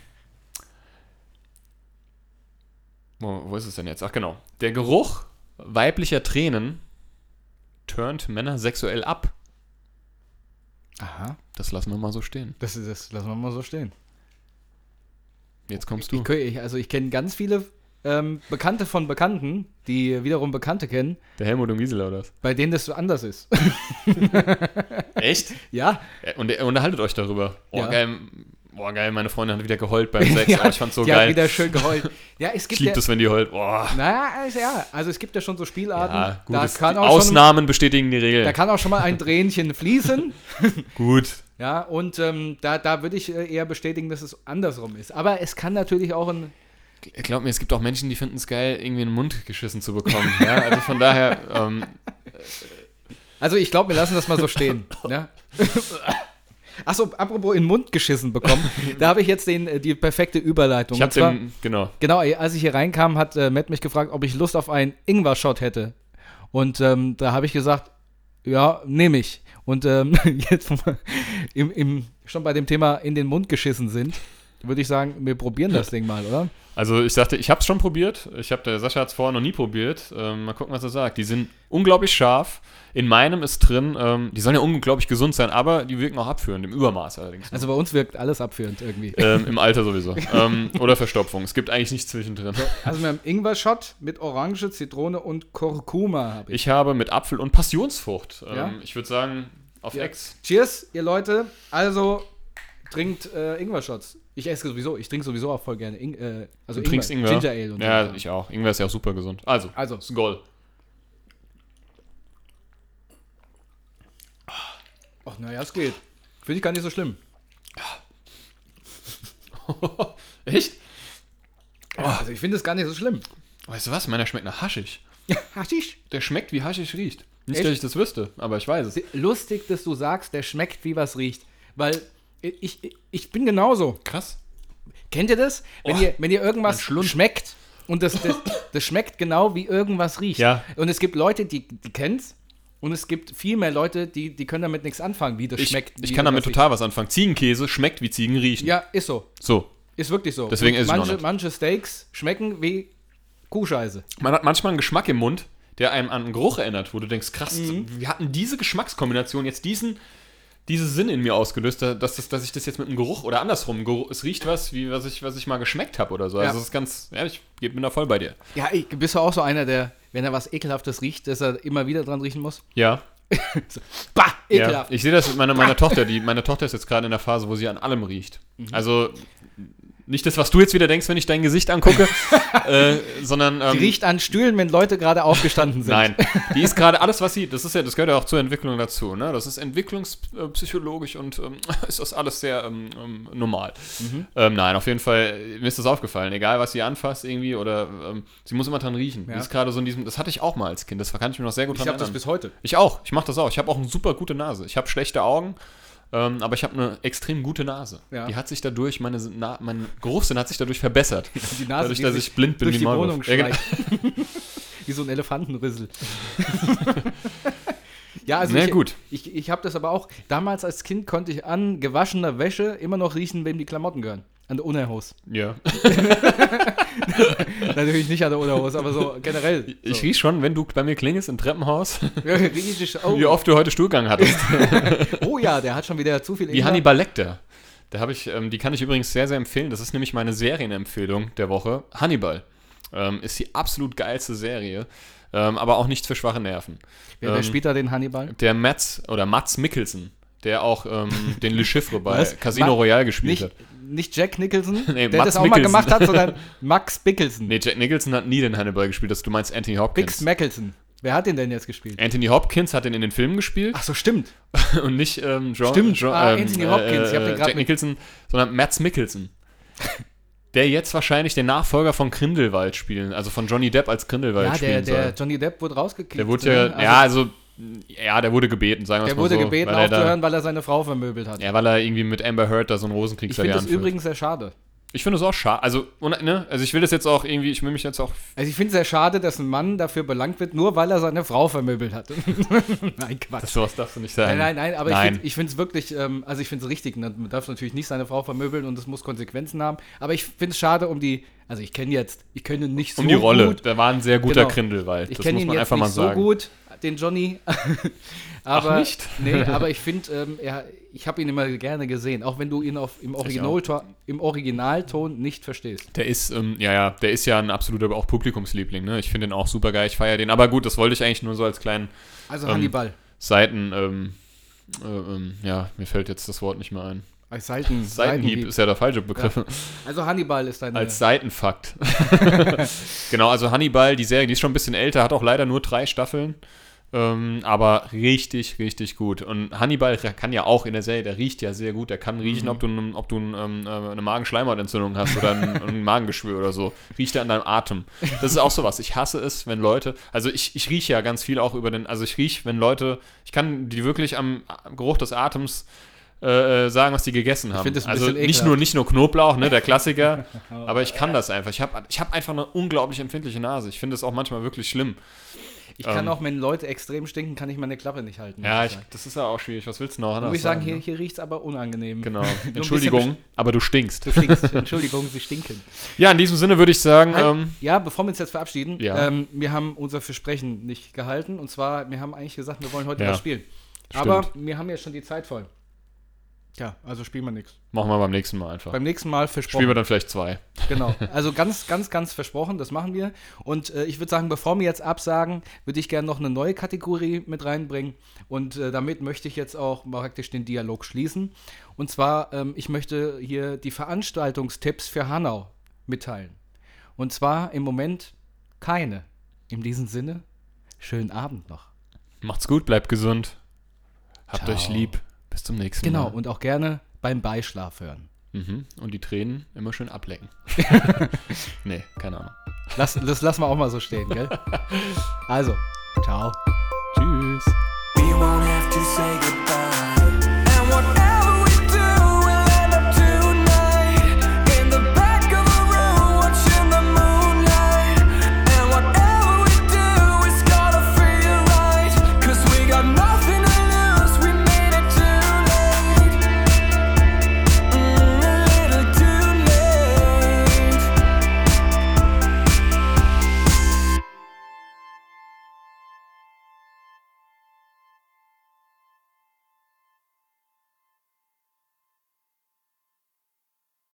wo, wo ist es denn jetzt? Ach genau. Der Geruch weiblicher Tränen turnt Männer sexuell ab. Aha, Das lassen wir mal so stehen. das, ist, das lassen wir mal so stehen. Jetzt kommst du. Ich, ich, also ich kenne ganz viele ähm, Bekannte von Bekannten, die wiederum Bekannte kennen, Der Helmut und Gisela oder was? bei denen das so anders ist. [laughs] Echt? ja, Ja, Und unterhaltet euch darüber. Oh, Ja. geil. Boah, geil, meine Freundin hat wieder geheult beim [laughs] Sex. Ja, oh, ich fand's so die hat geil. wieder schön geheult. Ja, es Ich gibt lieb ja, das, wenn die heult. Boah. naja, also ja, also es gibt ja schon so Spielarten, Ja, gut. da, kann auch schon, Ausnahmen bestätigen die Regel. da kann auch schon mal ein Tränchen fließen. [laughs] gut. Ja, und ähm, da, da würde ich äh, eher bestätigen, dass es andersrum ist. Aber es kann natürlich auch ein. Glaub mir, es gibt auch Menschen, die finden es geil, irgendwie in den Mund geschissen zu bekommen. ja, also von daher, [laughs] ähm, Also ich glaube, wir lassen das mal so stehen. [laughs] ja? Achso, apropos in den Mund geschissen bekommen, da habe ich jetzt den, äh, die perfekte Überleitung. ich Und hab zwar- den, genau. Genau, als ich hier reinkam, hat äh, Matt mich gefragt, ob ich Lust auf einen Ingwer-Shot hätte. Und ähm, da habe ich gesagt, ja, nehme ich. Und ähm, [laughs] jetzt im, im, schon bei dem Thema in den Mund geschissen sind, würde ich sagen, wir probieren das Ding mal, oder? Also ich sagte, ich habe es schon probiert. Ich habe, der Sascha hat es vorher noch nie probiert. Ähm, mal gucken, was er sagt. Die sind unglaublich scharf. In meinem ist drin, ähm, die sollen ja unglaublich gesund sein, aber die wirken auch abführend, im Übermaß allerdings. Also bei uns wirkt alles abführend irgendwie. ähm, Im Alter sowieso. [laughs] ähm, oder Verstopfung. Es gibt eigentlich nichts zwischendrin. Also wir haben Ingwer-Shot mit Orange, Zitrone und Kurkuma habe ich. Ich habe mit Apfel und Passionsfrucht. Ähm, Ja? Ich würde sagen, auf Ja. Ex. Cheers, ihr Leute. Also trinkt äh, Ingwer-Shots. Ich esse sowieso, ich trinke sowieso auch voll gerne. Ing äh, also Du trinkst Ingwer? Ginger Ale und Ja, so. ich auch. Ingwer ist ja auch super gesund. Also, Also, Skoll. ach naja, es geht. Finde ich gar nicht so schlimm. [laughs] Echt? Also ich finde es gar nicht so schlimm. Weißt du was? Meiner schmeckt nach Haschisch. [laughs] Haschisch. Der schmeckt wie Haschisch riecht. Nicht, Echt? dass ich das wüsste, aber ich weiß es. Lustig, dass du sagst, der schmeckt wie was riecht. Weil ich, ich, ich bin genauso. Krass. Kennt ihr das? Wenn, Oh, ihr, wenn ihr irgendwas schmeckt und das, das, das schmeckt genau wie irgendwas riecht. Ja. Und es gibt Leute, die, die kennen's und es gibt viel mehr Leute, die, die können damit nichts anfangen, wie das Ich, schmeckt. ich kann damit total was anfangen. Ziegenkäse schmeckt wie Ziegen riechen. Ja, ist so. So. Ist wirklich so. Deswegen Und noch manche, manche Steaks schmecken wie Kuhscheiße. Man hat manchmal einen Geschmack im Mund, der einem an einen Geruch erinnert, wo du denkst, krass, Mhm. wir hatten diese Geschmackskombination jetzt diesen, diese Sinn in mir ausgelöst, dass, das, dass ich das jetzt mit einem Geruch oder andersrum, Geruch, es riecht was, wie was ich, was ich mal geschmeckt habe oder so. Ja. Also das ist ganz, ja, ich bin da voll bei dir. Ja, ich, bist du auch so einer, der, wenn er was Ekelhaftes riecht, dass er immer wieder dran riechen muss? Ja. [laughs] so, bah, Ja, ekelhaft. ich sehe das mit meiner, meiner Tochter. Die, meine Tochter ist jetzt gerade in der Phase, wo sie an allem riecht. Mhm. Also nicht das, was du jetzt wieder denkst, wenn ich dein Gesicht angucke, [laughs] äh, sondern ähm, Die riecht an Stühlen, wenn Leute gerade aufgestanden sind. Nein, die ist gerade alles, was sie, das ist ja, das gehört ja auch zur Entwicklung dazu, ne? Das ist entwicklungspsychologisch und ähm, [laughs] ist das alles sehr ähm, ähm, normal. Mhm. Ähm, nein, auf jeden Fall, mir ist das aufgefallen, egal was sie anfasst irgendwie oder ähm, sie muss immer dran riechen. Ja. Die ist gerade so in diesem, das hatte ich auch mal als Kind, das kann ich mir noch sehr gut Ich dran habe das erinnern. bis heute. Ich auch, ich mache das auch. Ich habe auch eine super gute Nase. Ich habe schlechte Augen. Ähm, aber ich habe eine extrem gute Nase. Ja. Die hat sich dadurch, meine, Na mein Geruchssinn hat sich dadurch verbessert. [laughs] Die Nase, dadurch, die dass ich blind bin durch wie die. Wohnung Ja, genau. [laughs] wie so ein Elefantenrüssel. [laughs] ja, also Na ich, gut. ich, ich habe das aber auch, damals als Kind konnte ich an gewaschener Wäsche immer noch riechen, wem die Klamotten gehören. An der Unterhose. Ja. [laughs] Natürlich nicht an der Unterhose, aber so generell. Ich so. riech schon, wenn du bei mir klingelst im Treppenhaus, riech ich, oh, wie oft du heute Stuhlgang hattest. [laughs] oh ja, der hat schon wieder zu viel Wie Ingwer. Hannibal Lecter. Da habe ich, ähm, die kann ich übrigens sehr, sehr empfehlen. Das ist nämlich meine Serienempfehlung der Woche. Hannibal ähm, ist die absolut geilste Serie, ähm, aber auch nichts für schwache Nerven. Wer, wer ähm, spielt da den Hannibal? Der Mats oder Mats Mikkelsen, der auch ähm, den Le Chiffre bei Was? Casino Ma- Royale gespielt Nicht, hat. Nicht Jack Nicholson, [laughs] Nee, der Mads das auch mal Mikkelsen. gemacht hat, sondern [laughs] Max Bickelson. Nee, Jack Nicholson hat nie den Hannibal gespielt, das, du meinst Anthony Hopkins. Bix Mickelson. Wer hat den denn jetzt gespielt? Anthony Hopkins hat den in den Filmen gespielt Ach so, stimmt. [laughs] und nicht ähm, John, Stimmt. John, Ah, ähm, Anthony Hopkins, ich hab den grad Jack mit- Nicholson, sondern Mats Mikkelsen. der jetzt wahrscheinlich den Nachfolger von Grindelwald spielen, also von Johnny Depp als Grindelwald Ja, der, spielen der soll. Johnny Depp wurde rausgekickt. Der wurde ja, ne? Also, ja, also, ja, der wurde gebeten, sagen wir es Der mal wurde so. gebeten weil er da- aufzuhören, weil er seine Frau vermöbelt hat. Ja, weil er irgendwie mit Amber Heard da so einen ich Rosenkrieg finde das anführt. übrigens sehr schade. Ich finde es auch schade. Also, ne? also ich will das jetzt auch irgendwie, ich will mich jetzt auch. Also ich finde es sehr schade, dass ein Mann dafür belangt wird, nur weil er seine Frau vermöbelt hat. [laughs] nein, Quatsch. sowas darfst du nicht sagen. Nein, nein, nein, aber Nein. ich finde es wirklich, ähm, also ich finde es richtig, ne? man darf natürlich nicht seine Frau vermöbeln und es muss Konsequenzen haben, aber ich finde es schade um die, also ich kenne jetzt, ich kenne nicht so um die Rolle. gut, Da war ein sehr guter Genau. Grindelwald. ich Das kenne muss ihn man jetzt einfach nicht mal so gut, den Johnny, [laughs] aber, nicht? [laughs] nee, [laughs] aber ich finde, ähm, er, ich habe ihn immer gerne gesehen, auch wenn du ihn auf, im, Originalton, im Originalton nicht verstehst. Der ist, ähm, ja, ja, der ist ja ein absoluter auch Publikumsliebling, ne? Ich finde den auch super geil, ich feiere den. Aber gut, das wollte ich eigentlich nur so als kleinen Also Ähm, Hannibal, Seiten, ähm, äh, ähm, ja, mir fällt jetzt das Wort nicht mehr ein. als Seiten, Seitenhieb ist ja der falsche Begriff. Also Hannibal ist deine, Als Seitenfakt. genau, also Hannibal, die Serie, die ist schon ein bisschen älter, hat auch leider nur drei Staffeln. Ähm, aber richtig, richtig gut. Und Hannibal kann ja auch in der Serie, der riecht ja sehr gut. Der kann riechen, Mhm. ob du, ob du ähm, äh, eine Magenschleimhautentzündung hast oder ein, [laughs] ein Magengeschwür oder so. Riecht er an deinem Atem. Das ist auch sowas. Ich hasse es, wenn Leute, also ich, ich rieche ja ganz viel auch über den, also ich rieche, wenn Leute, ich kann die wirklich am, am Geruch des Atems äh, äh, sagen, was die gegessen haben. also nicht ekelhaft. nur, nicht nur Knoblauch, ne, der Klassiker, [laughs] aber ich kann das einfach. Ich habe ich hab einfach eine unglaublich empfindliche Nase. Ich finde es auch manchmal wirklich schlimm. Ich kann Ähm, auch, wenn Leute extrem stinken, kann ich meine Klappe nicht halten. Ja, ich, das ist ja auch schwierig. Was willst du noch? Muss ich sagen, sagen, hier, ne? hier riecht es aber unangenehm. Genau. [laughs] Entschuldigung, aber du stinkst. Du stinkst. [laughs] Entschuldigung, sie stinken. Ja, in diesem Sinne würde ich sagen, Halt, ähm, ja, bevor wir uns jetzt verabschieden, Ja. ähm, wir haben unser Versprechen nicht gehalten. Und zwar, wir haben eigentlich gesagt, wir wollen heute Ja, was spielen. stimmt. Aber wir haben ja schon die Zeit voll. Ja, also spielen wir nichts. machen wir beim nächsten Mal einfach. Beim nächsten Mal Spielen wir versprochen. dann vielleicht zwei. Genau. [laughs] Also ganz, ganz, ganz versprochen, das machen wir. Und äh, ich würde sagen, bevor wir jetzt absagen, würde ich gerne noch eine neue Kategorie mit reinbringen. Und äh, damit möchte ich jetzt auch praktisch den Dialog schließen. Und zwar, ähm, ich möchte hier die Veranstaltungstipps für Hanau mitteilen. Und zwar im Moment keine. In diesem Sinne, schönen Abend noch. Macht's gut, bleibt gesund. Habt Ciao. euch lieb. Bis zum nächsten Genau, Mal. und auch gerne beim Beischlaf hören. Mhm. Und die Tränen immer schön ablecken. [laughs] nee, keine Ahnung. Lass, das lassen wir auch mal so stehen, gell? [laughs] Also, ciao. Tschüss.